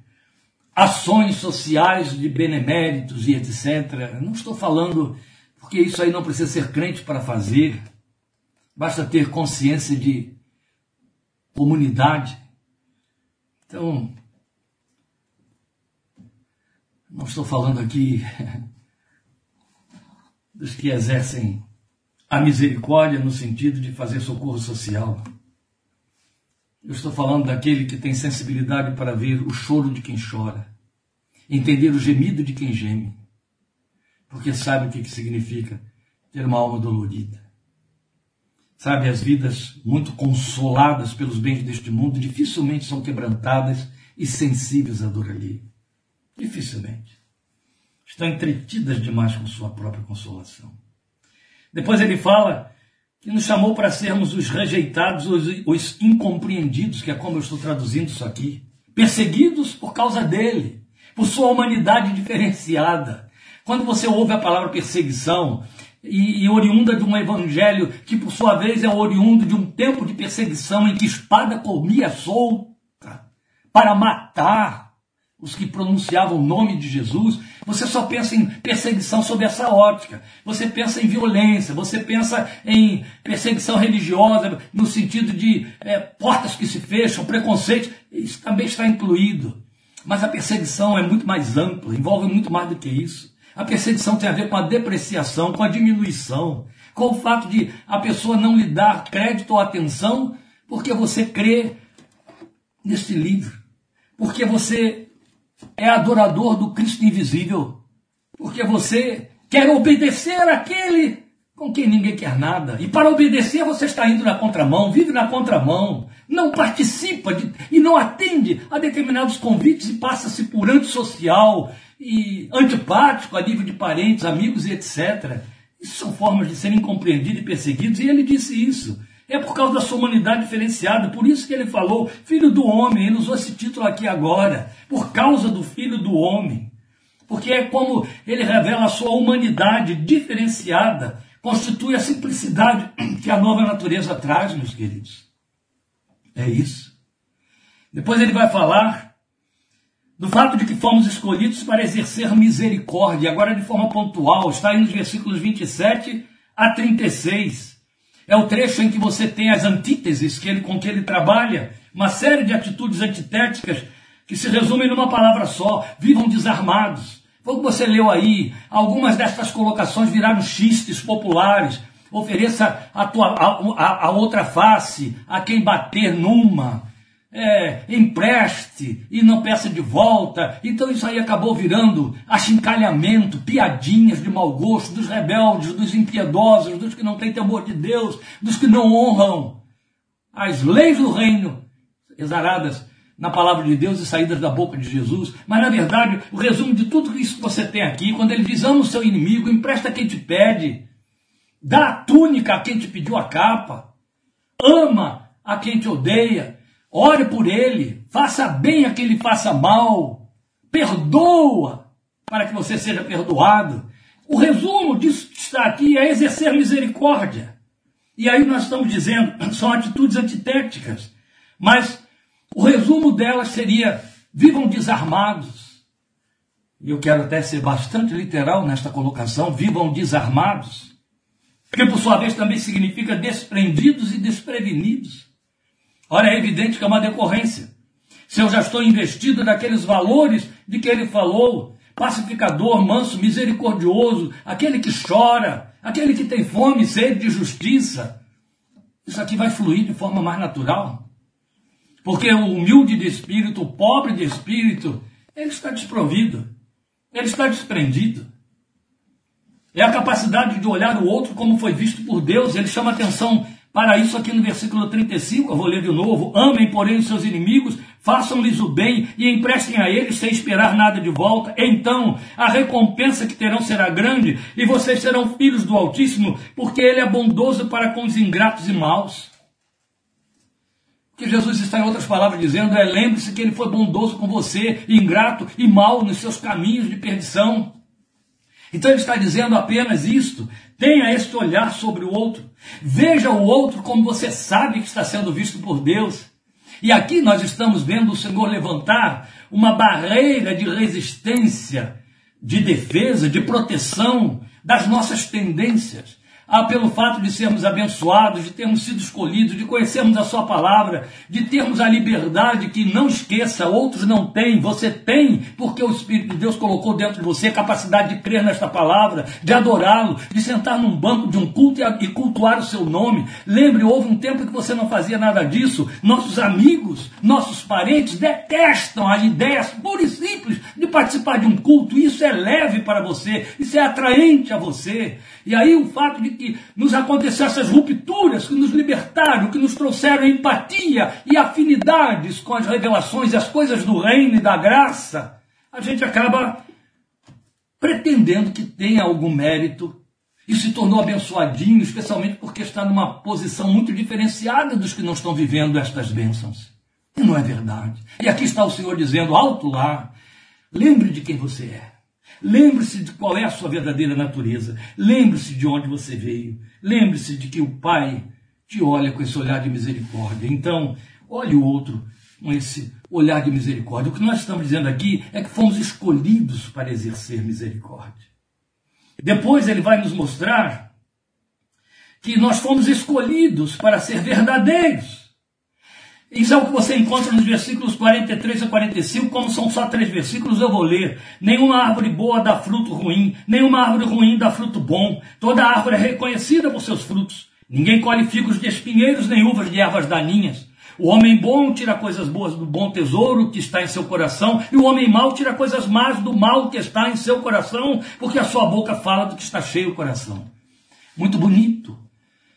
ações sociais de beneméritos e etc. Não estou falando, porque isso aí não precisa ser crente para fazer. Basta ter consciência de comunidade. Então, não estou falando aqui dos que exercem a misericórdia no sentido de fazer socorro social. Eu estou falando daquele que tem sensibilidade para ver o choro de quem chora, entender o gemido de quem geme, porque sabe o que significa ter uma alma dolorida. Sabe, as vidas muito consoladas pelos bens deste mundo dificilmente são quebrantadas e sensíveis à dor alheia. Dificilmente. Estão entretidas demais com sua própria consolação. Depois ele fala que nos chamou para sermos os rejeitados, os, os incompreendidos, que é como eu estou traduzindo isso aqui. Perseguidos por causa dele, por sua humanidade diferenciada. Quando você ouve a palavra perseguição, e, e, oriunda de um evangelho que, por sua vez, é oriundo de um tempo de perseguição em que espada comia solta para matar, os que pronunciavam o nome de Jesus, você só pensa em perseguição sob essa ótica. Você pensa em violência, você pensa em perseguição religiosa, no sentido de é, portas que se fecham, preconceito. Isso também está incluído. Mas a perseguição é muito mais ampla, envolve muito mais do que isso. A perseguição tem a ver com a depreciação, com a diminuição, com o fato de a pessoa não lhe dar crédito ou atenção porque você crê neste livro, porque você é adorador do Cristo invisível, porque você quer obedecer àquele com quem ninguém quer nada. E para obedecer você está indo na contramão, vive na contramão, não participa de, e não atende a determinados convites e passa-se por antissocial e antipático a nível de parentes, amigos e etc. Isso são formas de serem compreendidos e perseguidos, e ele disse isso. É por causa da sua humanidade diferenciada. Por isso que ele falou, filho do homem. Ele usou esse título aqui agora. Por causa do filho do homem. Porque é como ele revela a sua humanidade diferenciada. Constitui a simplicidade que a nova natureza traz, meus queridos. É isso. Depois ele vai falar do fato de que fomos escolhidos para exercer misericórdia, agora de forma pontual, está aí nos versículos 27 a 36. É o trecho em que você tem as antíteses que ele, com que ele trabalha, uma série de atitudes antitéticas que se resumem numa palavra só: vivam desarmados. Foi o que você leu aí. Algumas destas colocações viraram xistes populares. Ofereça a, tua, a, a, a outra face a quem bater numa é, empreste e não peça de volta. Então isso aí acabou virando achincalhamento, piadinhas de mau gosto dos rebeldes, dos impiedosos, dos que não têm temor de Deus, dos que não honram as leis do reino, exaradas na palavra de Deus e saídas da boca de Jesus. Mas na verdade, o resumo de tudo isso que você tem aqui, quando ele diz ama o seu inimigo, empresta quem te pede, dá a túnica a quem te pediu a capa, ama a quem te odeia, Ore por ele, faça bem a quem lhe faça mal, perdoa para que você seja perdoado. O resumo disso que está aqui é exercer misericórdia. E aí nós estamos dizendo, são atitudes antitéticas, mas o resumo delas seria: vivam desarmados. E eu quero até ser bastante literal nesta colocação: vivam desarmados. Que por sua vez também significa desprendidos e desprevenidos. Ora, é evidente que é uma decorrência. Se eu já estou investido naqueles valores de que ele falou, pacificador, manso, misericordioso, aquele que chora, aquele que tem fome sede de justiça, isso aqui vai fluir de forma mais natural. Porque o humilde de espírito, o pobre de espírito, ele está desprovido, ele está desprendido. É a capacidade de olhar o outro como foi visto por Deus, ele chama atenção para isso, aqui no versículo 35, eu vou ler de novo: Amem, porém, os seus inimigos, façam-lhes o bem e emprestem a eles sem esperar nada de volta. Então, a recompensa que terão será grande e vocês serão filhos do Altíssimo, porque Ele é bondoso para com os ingratos e maus. O que Jesus está, em outras palavras, dizendo é: lembre-se que Ele foi bondoso com você, ingrato e mau nos seus caminhos de perdição. Então ele está dizendo apenas isto: tenha este olhar sobre o outro, veja o outro como você sabe que está sendo visto por Deus. E aqui nós estamos vendo o Senhor levantar uma barreira de resistência, de defesa, de proteção das nossas tendências ah, pelo fato de sermos abençoados, de termos sido escolhidos, de conhecermos a Sua palavra, de termos a liberdade que não esqueça, outros não têm, você tem, porque o Espírito de Deus colocou dentro de você a capacidade de crer nesta palavra, de adorá-lo, de sentar num banco de um culto e cultuar o seu nome. Lembre, houve um tempo que você não fazia nada disso. Nossos amigos, nossos parentes detestam as ideias pura e simples de participar de um culto. Isso é leve para você, isso é atraente a você. E aí o fato de que nos aconteceram essas rupturas que nos libertaram, que nos trouxeram empatia e afinidades com as revelações e as coisas do reino e da graça, a gente acaba pretendendo que tenha algum mérito e se tornou abençoadinho, especialmente porque está numa posição muito diferenciada dos que não estão vivendo estas bênçãos. E não é verdade. E aqui está o Senhor dizendo, alto lá, lembre de quem você é. Lembre-se de qual é a sua verdadeira natureza. Lembre-se de onde você veio. Lembre-se de que o Pai te olha com esse olhar de misericórdia. Então, olhe o outro com esse olhar de misericórdia. O que nós estamos dizendo aqui é que fomos escolhidos para exercer misericórdia. Depois ele vai nos mostrar que nós fomos escolhidos para ser verdadeiros. Isso é o que você encontra nos versículos 43 a 45, como são só três versículos, eu vou ler. Nenhuma árvore boa dá fruto ruim, nenhuma árvore ruim dá fruto bom. Toda árvore é reconhecida por seus frutos. Ninguém colhe figos de espinheiros, nem uvas de ervas daninhas. O homem bom tira coisas boas do bom tesouro que está em seu coração, e o homem mau tira coisas más do mal que está em seu coração, porque a sua boca fala do que está cheio o coração. Muito bonito.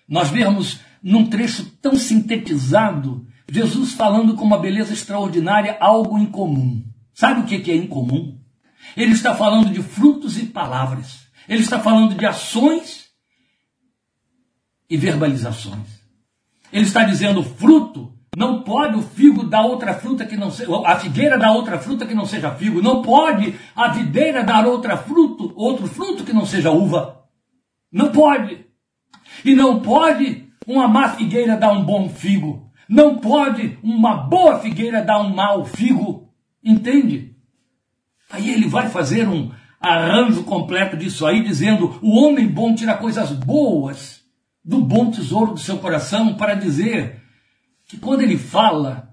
Nós vemos num trecho tão sintetizado Jesus falando com uma beleza extraordinária algo incomum. Sabe o que é incomum? Ele está falando de frutos e palavras. Ele está falando de ações e verbalizações. Ele está dizendo fruto não pode o figo dar outra fruta que não seja, a figueira dar outra fruta que não seja figo. Não pode a videira dar outra fruto, outro fruto que não seja uva. Não pode. E não pode uma má figueira dar um bom figo. Não pode uma boa figueira dar um mau figo. Entende? Aí ele vai fazer um arranjo completo disso aí, dizendo: o homem bom tira coisas boas do bom tesouro do seu coração, para dizer que quando ele fala,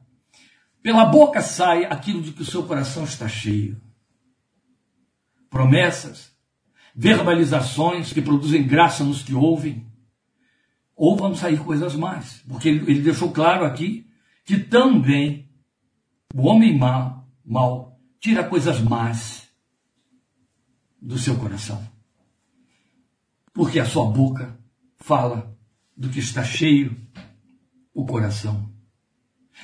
pela boca sai aquilo de que o seu coração está cheio. Promessas, verbalizações que produzem graça nos que ouvem, ou vão sair coisas mais, porque ele, ele deixou claro aqui que também o homem mal, mal tira coisas más do seu coração. Porque a sua boca fala do que está cheio o coração.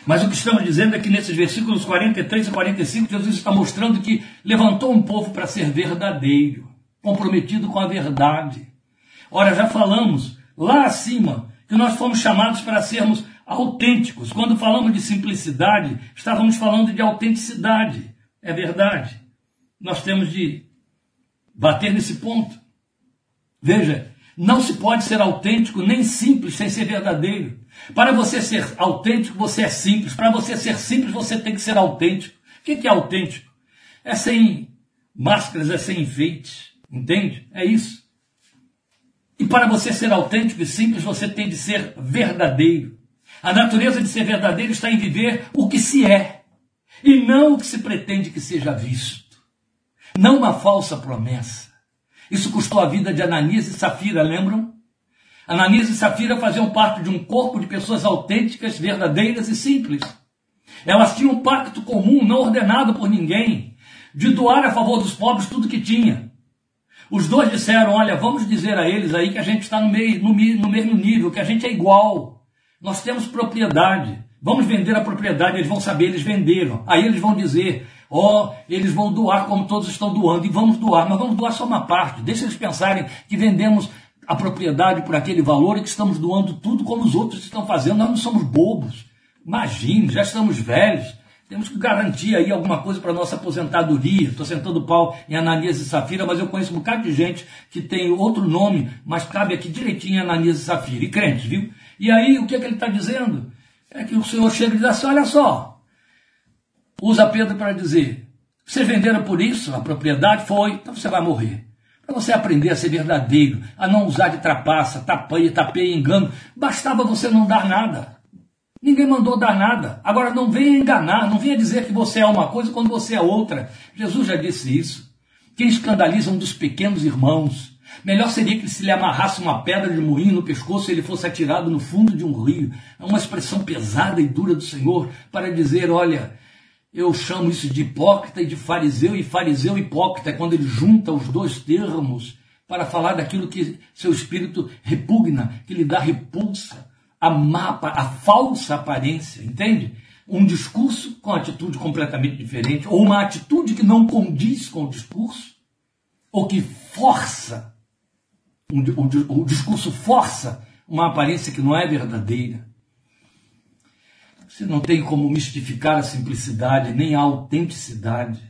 Mas o que estamos dizendo é que nesses versículos 43 e 45, Jesus está mostrando que levantou um povo para ser verdadeiro, comprometido com a verdade. Ora, já falamos lá acima que nós fomos chamados para sermos autênticos. Quando falamos de simplicidade, estávamos falando de autenticidade. É verdade. Nós temos de bater nesse ponto. Veja, não se pode ser autêntico nem simples sem ser verdadeiro. Para você ser autêntico, você é simples. Para você ser simples, você tem que ser autêntico. O que é autêntico? É sem máscaras, é sem enfeites. Entende? É isso. E para você ser autêntico e simples, você tem de ser verdadeiro. A natureza de ser verdadeiro está em viver o que se é, e não o que se pretende que seja visto. Não uma falsa promessa. Isso custou a vida de Ananias e Safira, lembram? Ananias e Safira faziam parte de um corpo de pessoas autênticas, verdadeiras e simples. Elas tinham um pacto comum, não ordenado por ninguém, de doar a favor dos pobres tudo que tinha. Os dois disseram: Olha, vamos dizer a eles aí que a gente está no, meio, no, no mesmo nível, que a gente é igual. Nós temos propriedade. Vamos vender a propriedade, eles vão saber, eles venderam. Aí eles vão dizer: Ó, oh, eles vão doar como todos estão doando, e vamos doar, mas vamos doar só uma parte. Deixa eles pensarem que vendemos a propriedade por aquele valor e que estamos doando tudo como os outros estão fazendo. Nós não somos bobos. Imagine, já estamos velhos. Temos que garantir aí alguma coisa para nossa aposentadoria. Estou sentando pau em Ananias e Safira, mas eu conheço um bocado de gente que tem outro nome, mas cabe aqui direitinho Ananias e Safira. E crentes, viu? E aí, o que, é que ele está dizendo? É que o Senhor chega e diz assim: olha só. Usa Pedro para dizer: vocês venderam por isso a propriedade? Foi, então você vai morrer. Para você aprender a ser verdadeiro, a não usar de trapaça, tapeia, tapeia, engano, bastava você não dar nada. Ninguém mandou dar nada. Agora não venha enganar, não venha dizer que você é uma coisa quando você é outra. Jesus já disse isso. Quem escandaliza um dos pequenos irmãos, melhor seria que se lhe amarrasse uma pedra de moinho no pescoço e ele fosse atirado no fundo de um rio. É uma expressão pesada e dura do Senhor para dizer: olha, eu chamo isso de hipócrita e de fariseu, e fariseu hipócrita é quando ele junta os dois termos para falar daquilo que seu espírito repugna, que lhe dá repulsa a mapa, a falsa aparência, entende? Um discurso com atitude completamente diferente, ou uma atitude que não condiz com o discurso, ou que força, um, o, o discurso força uma aparência que não é verdadeira. Você não tem como mistificar a simplicidade nem a autenticidade.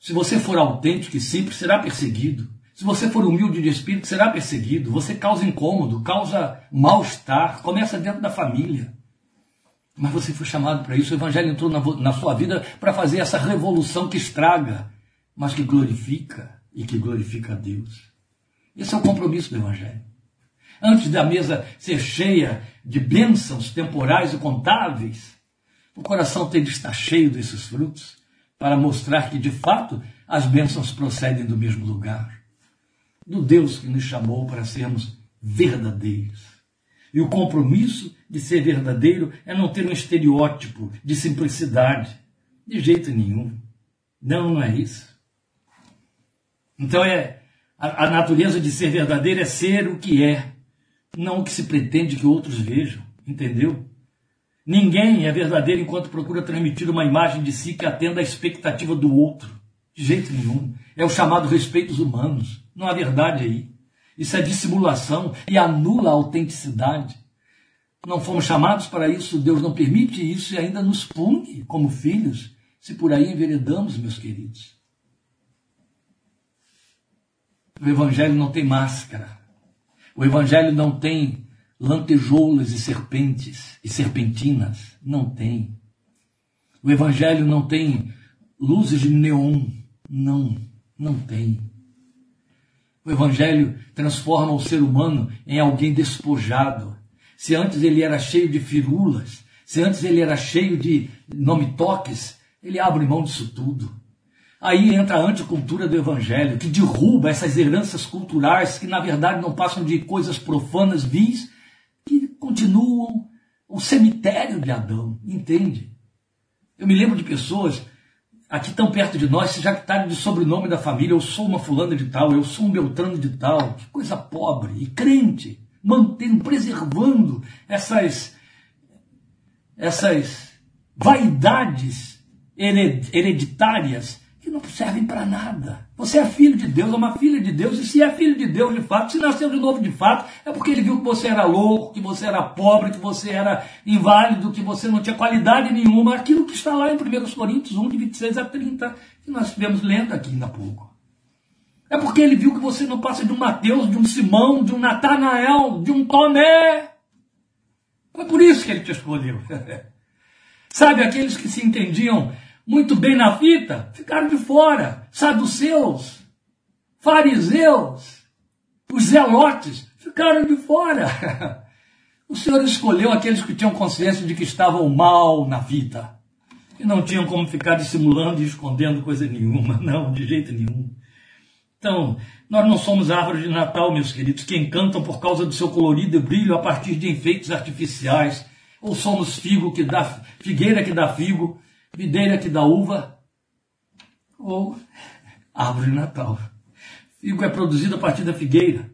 Se você for autêntico e simples, será perseguido. Se você for humilde de espírito, será perseguido. Você causa incômodo, causa mal-estar, começa dentro da família. Mas você foi chamado para isso. O Evangelho entrou na, na sua vida para fazer essa revolução que estraga, mas que glorifica e que glorifica a Deus. Esse é o compromisso do Evangelho. Antes da mesa ser cheia de bênçãos temporais e contáveis, o coração tem de estar cheio desses frutos para mostrar que, de fato, as bênçãos procedem do mesmo lugar do Deus que nos chamou para sermos verdadeiros. E o compromisso de ser verdadeiro é não ter um estereótipo de simplicidade. De jeito nenhum. Não, não é isso. Então é a, a natureza de ser verdadeiro é ser o que é, não o que se pretende que outros vejam. Entendeu? Ninguém é verdadeiro enquanto procura transmitir uma imagem de si que atenda à expectativa do outro. De jeito nenhum. É o chamado respeitos humanos. Não há verdade aí. Isso é dissimulação e anula a autenticidade. Não fomos chamados para isso, Deus não permite isso e ainda nos pune como filhos, se por aí enveredamos, meus queridos. O Evangelho não tem máscara. O Evangelho não tem lantejoulas e serpentes e serpentinas. Não tem. O Evangelho não tem luzes de neon Não, não tem. O Evangelho transforma o ser humano em alguém despojado. Se antes ele era cheio de firulas, se antes ele era cheio de nome-toques, ele abre mão disso tudo. Aí entra a anticultura do Evangelho, que derruba essas heranças culturais que, na verdade, não passam de coisas profanas, vis, que continuam o cemitério de Adão, entende? Eu me lembro de pessoas aqui tão perto de nós, se jactarem de sobrenome da família, eu sou uma fulana de tal, eu sou um beltrano de tal, que coisa pobre e crente, mantendo, preservando essas essas vaidades hereditárias que não servem para nada. Você é filho de Deus, é uma filha de Deus, e se é filho de Deus de fato, se nasceu de novo de fato, é porque ele viu que você era louco, que você era pobre, que você era inválido, que você não tinha qualidade nenhuma, aquilo que está lá em 1 Coríntios 1, de 26 a 30, que nós estivemos lendo aqui ainda há pouco. É porque ele viu que você não passa de um Mateus, de um Simão, de um Natanael, de um Tomé. Foi por isso que ele te escolheu. Sabe, aqueles que se entendiam muito bem na fita ficaram de fora. Saduceus, fariseus, os zelotes ficaram de fora. O Senhor escolheu aqueles que tinham consciência de que estavam mal na fita. E não tinham como ficar dissimulando e escondendo coisa nenhuma. Não, de jeito nenhum. Então, nós não somos árvores de Natal, meus queridos, que encantam por causa do seu colorido e brilho a partir de enfeites artificiais. Ou somos figo que dá, figueira que dá figo, videira que dá uva, ou árvore Natal. Figo é produzido a partir da figueira.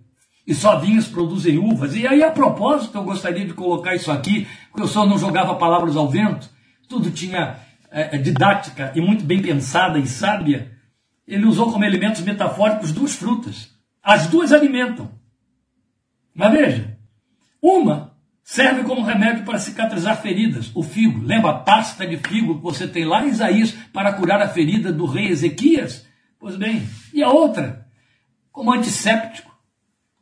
E só vinhos produzem uvas. E aí, a propósito, eu gostaria de colocar isso aqui, porque eu só não jogava palavras ao vento, tudo tinha é, didática e muito bem pensada e sábia ele usou como elementos metafóricos duas frutas. As duas alimentam. Mas veja, uma serve como remédio para cicatrizar feridas, o figo. Lembra a pasta de figo que você tem lá em Isaías para curar a ferida do rei Ezequias? Pois bem, e a outra, como antisséptico,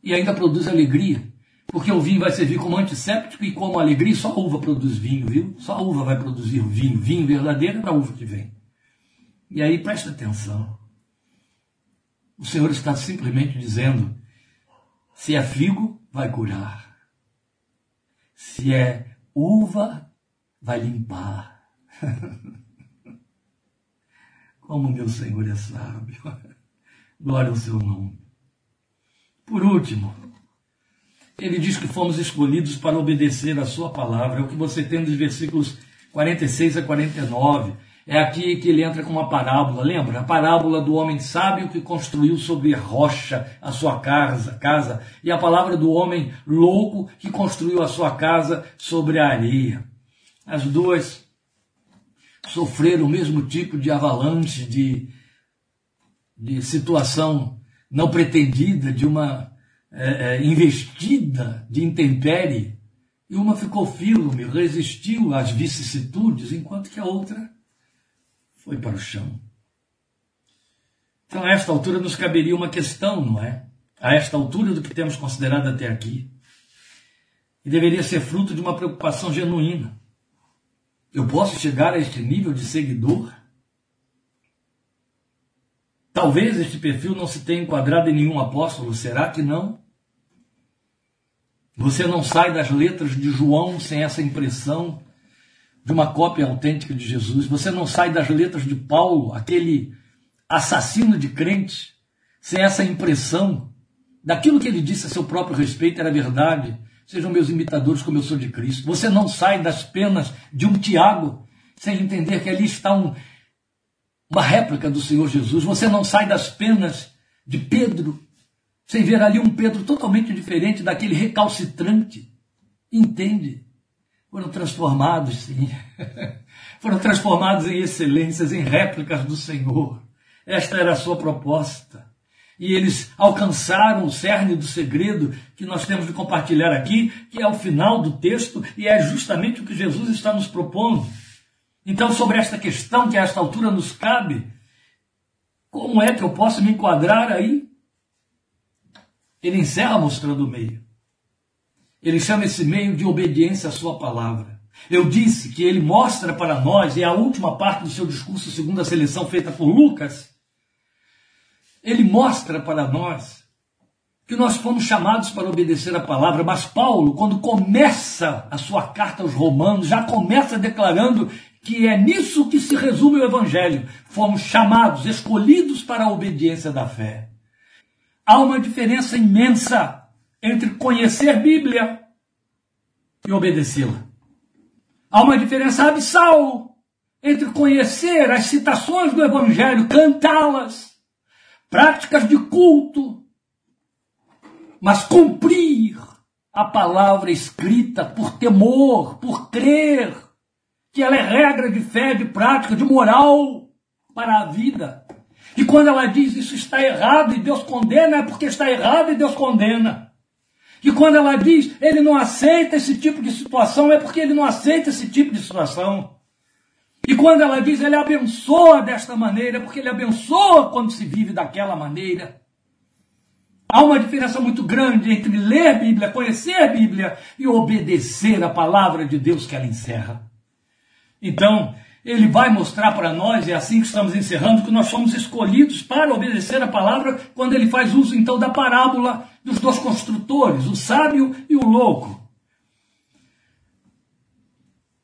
e ainda produz alegria. Porque o vinho vai servir como antisséptico e como alegria, só a uva produz vinho, viu? Só a uva vai produzir vinho. Vinho verdadeiro é da uva que vem. E aí presta atenção. O Senhor está simplesmente dizendo: se é figo, vai curar. Se é uva, vai limpar. Como meu Senhor é sábio. Glória ao seu nome. Por último, ele diz que fomos escolhidos para obedecer a sua palavra. É o que você tem nos versículos 46 a 49 é aqui que ele entra com uma parábola, lembra? A parábola do homem sábio que construiu sobre rocha a sua casa, casa e a palavra do homem louco que construiu a sua casa sobre a areia. As duas sofreram o mesmo tipo de avalanche, de, de situação não pretendida, de uma é, é, investida de intempérie. E uma ficou firme, resistiu às vicissitudes, enquanto que a outra foi para o chão. Então, a esta altura, nos caberia uma questão, não é? A esta altura do que temos considerado até aqui. E deveria ser fruto de uma preocupação genuína. Eu posso chegar a este nível de seguidor? Talvez este perfil não se tenha enquadrado em nenhum apóstolo, será que não? Você não sai das letras de João sem essa impressão de uma cópia autêntica de Jesus. Você não sai das letras de Paulo, aquele assassino de crentes, sem essa impressão daquilo que ele disse a seu próprio respeito era verdade. Sejam meus imitadores como eu sou de Cristo. Você não sai das penas de um Tiago sem entender que ali está um, uma réplica do Senhor Jesus. Você não sai das penas de Pedro sem ver ali um Pedro totalmente diferente daquele recalcitrante. Entende? Foram transformados, sim. foram transformados em excelências, em réplicas do Senhor. Esta era a sua proposta. E eles alcançaram o cerne do segredo que nós temos de compartilhar aqui, que é o final do texto, e é justamente o que Jesus está nos propondo. Então, sobre esta questão que a esta altura nos cabe, como é que eu posso me enquadrar aí? Ele encerra mostrando o meio. Ele chama esse meio de obediência à sua palavra. Eu disse que ele mostra para nós, e é a última parte do seu discurso, segundo a seleção feita por Lucas, ele mostra para nós que nós fomos chamados para obedecer a palavra, mas Paulo, quando começa a sua carta aos Romanos, já começa declarando que é nisso que se resume o Evangelho. Fomos chamados, escolhidos para a obediência da fé. Há uma diferença imensa entre conhecer Bíblia e obedecê-la. Há uma diferença abissal entre conhecer as citações do Evangelho, cantá-las, práticas de culto, mas cumprir a palavra escrita por temor, por crer que ela é regra de fé, de prática, de moral para a vida. E quando ela diz isso está errado e Deus condena, é porque está errado e Deus condena. E quando ela diz ele não aceita esse tipo de situação, é porque ele não aceita esse tipo de situação. E quando ela diz ele abençoa desta maneira, é porque ele abençoa quando se vive daquela maneira. Há uma diferença muito grande entre ler Bíblia, conhecer a Bíblia e obedecer a palavra de Deus que ela encerra. Então, ele vai mostrar para nós, e é assim que estamos encerrando, que nós somos escolhidos para obedecer a palavra quando ele faz uso então da parábola dos dois construtores, o sábio e o louco.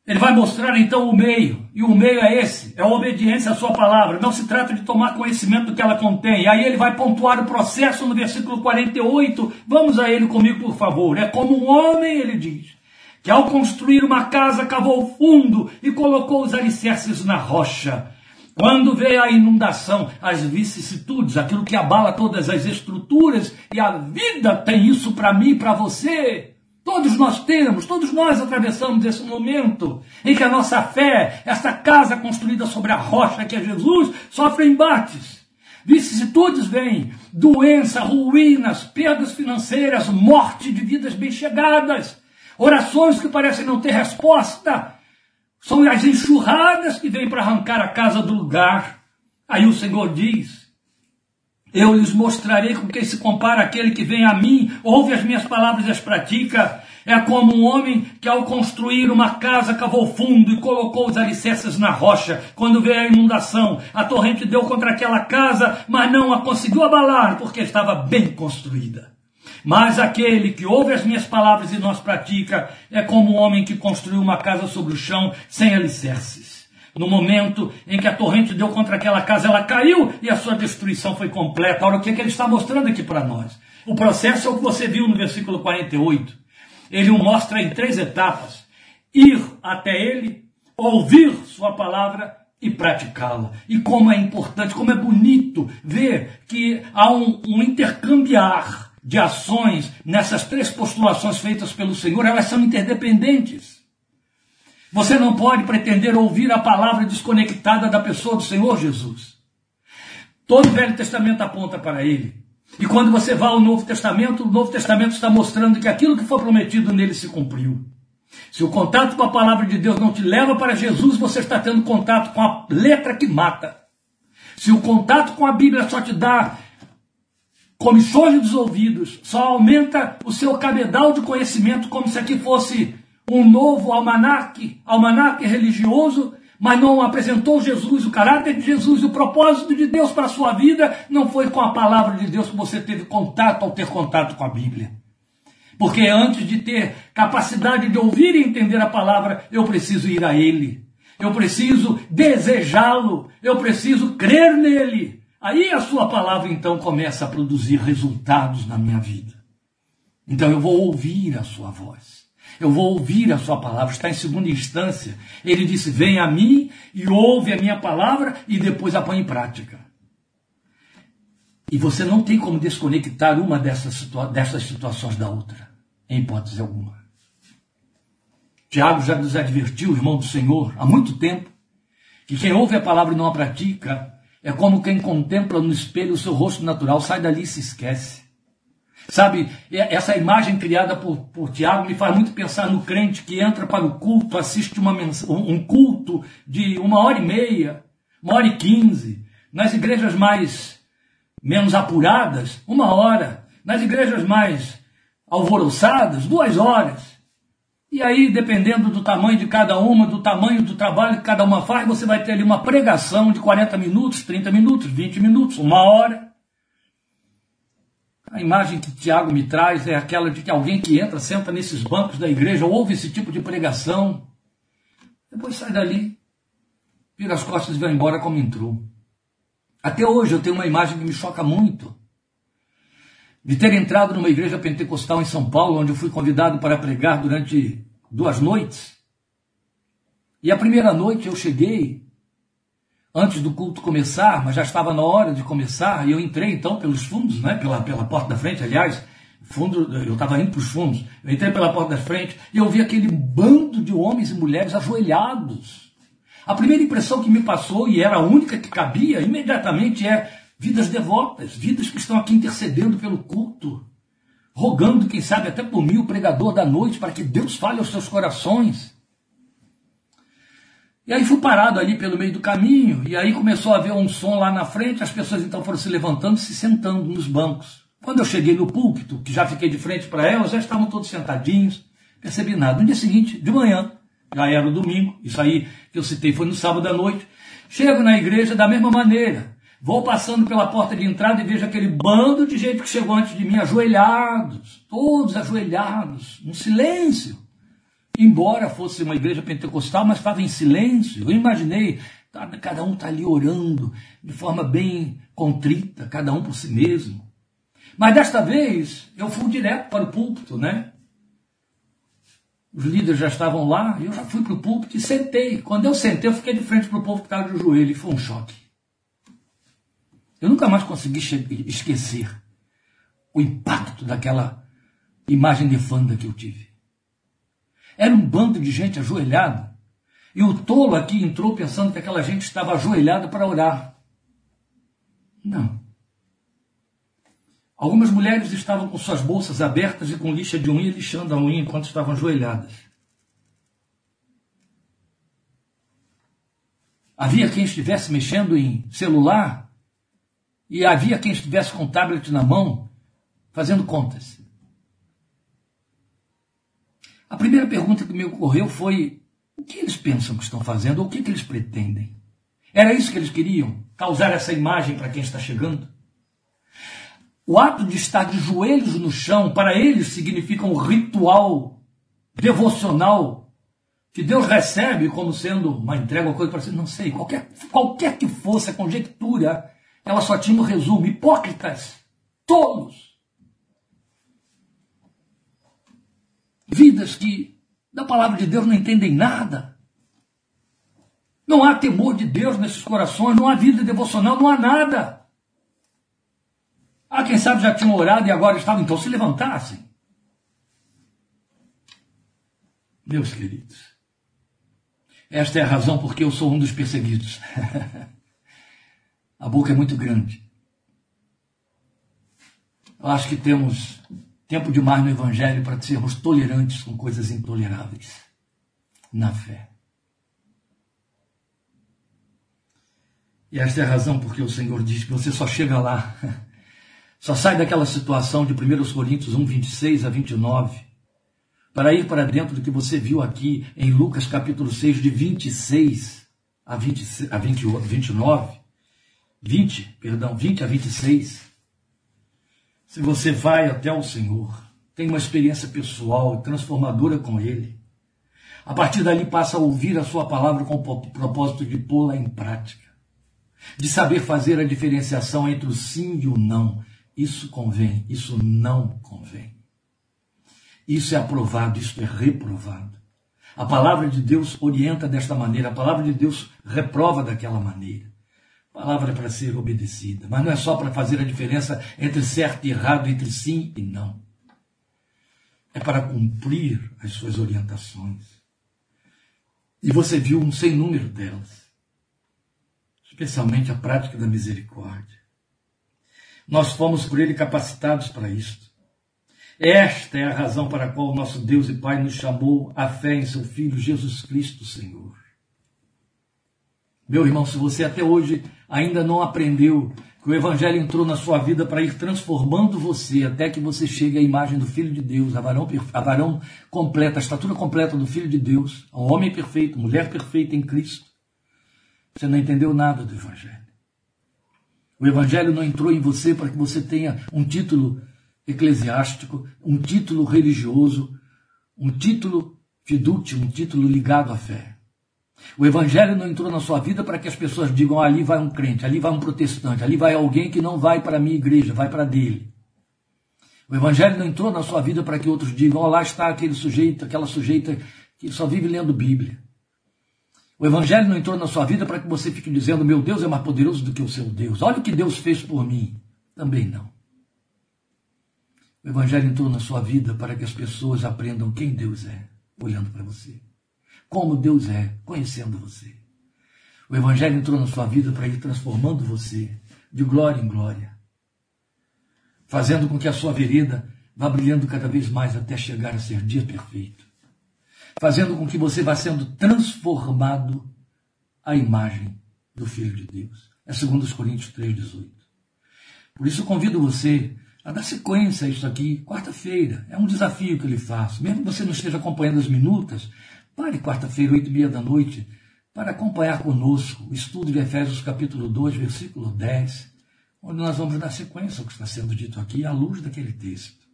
Ele vai mostrar então o meio, e o meio é esse, é a obediência à sua palavra. Não se trata de tomar conhecimento do que ela contém. E aí ele vai pontuar o processo no versículo 48. Vamos a ele comigo, por favor. É como um homem, ele diz, que ao construir uma casa cavou fundo e colocou os alicerces na rocha. Quando veio a inundação, as vicissitudes, aquilo que abala todas as estruturas, e a vida tem isso para mim e para você. Todos nós temos, todos nós atravessamos esse momento em que a nossa fé, essa casa construída sobre a rocha que é Jesus, sofre embates. Vicissitudes vêm, doença, ruínas, perdas financeiras, morte de vidas bem chegadas. Orações que parecem não ter resposta. São as enxurradas que vêm para arrancar a casa do lugar. Aí o Senhor diz: Eu lhes mostrarei com quem se compara aquele que vem a mim, ouve as minhas palavras e as pratica. É como um homem que, ao construir uma casa, cavou fundo e colocou os alicerces na rocha. Quando veio a inundação, a torrente deu contra aquela casa, mas não a conseguiu abalar, porque estava bem construída. Mas aquele que ouve as minhas palavras e não as pratica é como um homem que construiu uma casa sobre o chão sem alicerces. No momento em que a torrente deu contra aquela casa, ela caiu e a sua destruição foi completa. Ora, o que, é que ele está mostrando aqui para nós? O processo é o que você viu no versículo 48. Ele o mostra em três etapas: ir até ele, ouvir sua palavra e praticá-la. E como é importante, como é bonito ver que há um, um intercambiar de ações nessas três postulações feitas pelo Senhor, elas são interdependentes. Você não pode pretender ouvir a palavra desconectada da pessoa do Senhor Jesus. Todo o Velho Testamento aponta para ele. E quando você vai ao Novo Testamento, o Novo Testamento está mostrando que aquilo que foi prometido nele se cumpriu. Se o contato com a palavra de Deus não te leva para Jesus, você está tendo contato com a letra que mata. Se o contato com a Bíblia só te dá comichões dos ouvidos, só aumenta o seu cabedal de conhecimento como se aqui fosse um novo almanaque, almanaque religioso, mas não apresentou Jesus, o caráter de Jesus o propósito de Deus para a sua vida, não foi com a palavra de Deus que você teve contato ao ter contato com a Bíblia. Porque antes de ter capacidade de ouvir e entender a palavra, eu preciso ir a Ele. Eu preciso desejá-lo. Eu preciso crer nele. Aí a sua palavra então começa a produzir resultados na minha vida. Então eu vou ouvir a sua voz. Eu vou ouvir a sua palavra, está em segunda instância. Ele disse: Vem a mim e ouve a minha palavra e depois a põe em prática. E você não tem como desconectar uma dessas, situa dessas situações da outra, em hipótese alguma. Tiago já nos advertiu, irmão do Senhor, há muito tempo, que quem ouve a palavra e não a pratica é como quem contempla no espelho o seu rosto natural, sai dali e se esquece. Sabe, essa imagem criada por, por Tiago me faz muito pensar no crente que entra para o culto, assiste uma um culto de uma hora e meia, uma hora e quinze. Nas igrejas mais menos apuradas, uma hora. Nas igrejas mais alvoroçadas, duas horas. E aí, dependendo do tamanho de cada uma, do tamanho do trabalho que cada uma faz, você vai ter ali uma pregação de 40 minutos, 30 minutos, 20 minutos, uma hora. A imagem que Tiago me traz é aquela de que alguém que entra, senta nesses bancos da igreja, ouve esse tipo de pregação, depois sai dali, vira as costas e vai embora como entrou. Até hoje eu tenho uma imagem que me choca muito. De ter entrado numa igreja pentecostal em São Paulo, onde eu fui convidado para pregar durante duas noites. E a primeira noite eu cheguei antes do culto começar, mas já estava na hora de começar, e eu entrei então pelos fundos, né, pela, pela porta da frente, aliás, fundo, eu estava indo para os fundos, eu entrei pela porta da frente e eu vi aquele bando de homens e mulheres ajoelhados. A primeira impressão que me passou, e era a única que cabia, imediatamente é vidas devotas, vidas que estão aqui intercedendo pelo culto, rogando, quem sabe, até por mim, o pregador da noite, para que Deus fale aos seus corações. E aí fui parado ali pelo meio do caminho, e aí começou a haver um som lá na frente, as pessoas então foram se levantando, se sentando nos bancos. Quando eu cheguei no púlpito, que já fiquei de frente para elas, já estavam todos sentadinhos, percebi nada. No dia seguinte, de manhã, já era o domingo, isso aí que eu citei foi no sábado à noite, chego na igreja da mesma maneira. Vou passando pela porta de entrada e vejo aquele bando de gente que chegou antes de mim, ajoelhados, todos ajoelhados, um silêncio. Embora fosse uma igreja pentecostal, mas estava em silêncio. Eu imaginei, cada um está ali orando de forma bem contrita, cada um por si mesmo. Mas desta vez eu fui direto para o púlpito, né? Os líderes já estavam lá, eu já fui para o púlpito e sentei. Quando eu sentei, eu fiquei de frente para o povo que estava de joelho e foi um choque. Eu nunca mais consegui esquecer o impacto daquela imagem de fanda que eu tive. Era um bando de gente ajoelhada. E o tolo aqui entrou pensando que aquela gente estava ajoelhada para orar. Não. Algumas mulheres estavam com suas bolsas abertas e com lixa de unha lixando a unha enquanto estavam ajoelhadas. Havia quem estivesse mexendo em celular e havia quem estivesse com o tablet na mão fazendo contas. A primeira pergunta que me ocorreu foi: o que eles pensam que estão fazendo ou o que, que eles pretendem? Era isso que eles queriam? Causar essa imagem para quem está chegando? O ato de estar de joelhos no chão, para eles, significa um ritual devocional que Deus recebe como sendo uma entrega ou coisa para si. Não sei, qualquer, qualquer que fosse a conjectura, ela só tinha um resumo. Hipócritas, tolos. Vidas que da palavra de Deus não entendem nada. Não há temor de Deus nesses corações, não há vida devocional, não há nada. Ah, quem sabe já tinham orado e agora estavam, então se levantassem. Meus queridos, esta é a razão porque eu sou um dos perseguidos. a boca é muito grande. Eu acho que temos tempo demais no Evangelho para sermos tolerantes com coisas intoleráveis na fé. E esta é a razão porque o Senhor diz que você só chega lá, só sai daquela situação de 1 Coríntios 1, 26 a 29, para ir para dentro do que você viu aqui em Lucas capítulo 6, de 26 a, 20, a 20, 29, 20, perdão, 20 a 26, se você vai até o Senhor, tem uma experiência pessoal e transformadora com Ele, a partir dali passa a ouvir a Sua palavra com o propósito de pô-la em prática, de saber fazer a diferenciação entre o sim e o não. Isso convém, isso não convém. Isso é aprovado, isso é reprovado. A palavra de Deus orienta desta maneira, a palavra de Deus reprova daquela maneira. Palavra é para ser obedecida, mas não é só para fazer a diferença entre certo e errado, entre sim e não. É para cumprir as suas orientações. E você viu um sem número delas, especialmente a prática da misericórdia. Nós fomos por ele capacitados para isto. Esta é a razão para a qual nosso Deus e Pai nos chamou à fé em seu Filho Jesus Cristo, Senhor. Meu irmão, se você até hoje ainda não aprendeu que o Evangelho entrou na sua vida para ir transformando você até que você chegue à imagem do Filho de Deus, a varão, a varão completa, a estatura completa do Filho de Deus, um homem perfeito, mulher perfeita em Cristo. Você não entendeu nada do Evangelho. O Evangelho não entrou em você para que você tenha um título eclesiástico, um título religioso, um título fidúcio, um título ligado à fé. O evangelho não entrou na sua vida para que as pessoas digam: ah, ali vai um crente, ali vai um protestante, ali vai alguém que não vai para a minha igreja, vai para dele. O evangelho não entrou na sua vida para que outros digam: oh, lá está aquele sujeito, aquela sujeita que só vive lendo Bíblia. O evangelho não entrou na sua vida para que você fique dizendo: meu Deus é mais poderoso do que o seu Deus. Olha o que Deus fez por mim. Também não. O evangelho entrou na sua vida para que as pessoas aprendam quem Deus é, olhando para você. Como Deus é, conhecendo você. O evangelho entrou na sua vida para ir transformando você de glória em glória fazendo com que a sua vereda vá brilhando cada vez mais até chegar a ser dia perfeito, fazendo com que você vá sendo transformado à imagem do Filho de Deus. É segundo os Coríntios 3,18. Por isso convido você a dar sequência a isso aqui, quarta-feira. É um desafio que eu lhe faço. Mesmo que você não esteja acompanhando as minutas, pare quarta-feira, oito e meia da noite, para acompanhar conosco o estudo de Efésios capítulo 2, versículo 10 onde nós vamos dar sequência ao que está sendo dito aqui, à luz daquele texto.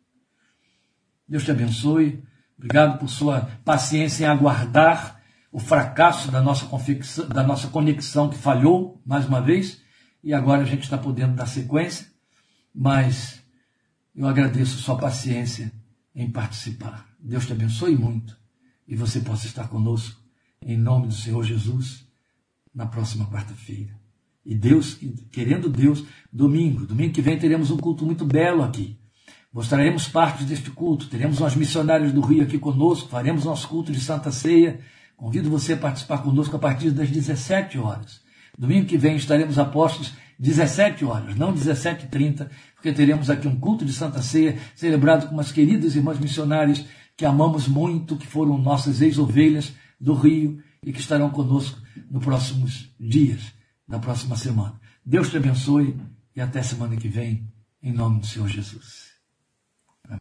Deus te abençoe. Obrigado por sua paciência em aguardar o fracasso da nossa, da nossa conexão que falhou mais uma vez. E agora a gente está podendo dar sequência. Mas eu agradeço sua paciência em participar. Deus te abençoe muito e você possa estar conosco, em nome do Senhor Jesus, na próxima quarta-feira. E Deus, querendo Deus, domingo, domingo que vem teremos um culto muito belo aqui. Mostraremos partes deste culto, teremos umas missionárias do Rio aqui conosco, faremos nosso culto de Santa Ceia. Convido você a participar conosco a partir das 17 horas. Domingo que vem estaremos apostos 17 horas, não 17h30, porque teremos aqui um culto de Santa Ceia celebrado com umas queridas irmãs missionárias que amamos muito, que foram nossas ex-ovelhas do Rio e que estarão conosco nos próximos dias na próxima semana. Deus te abençoe e até semana que vem, em nome do Senhor Jesus.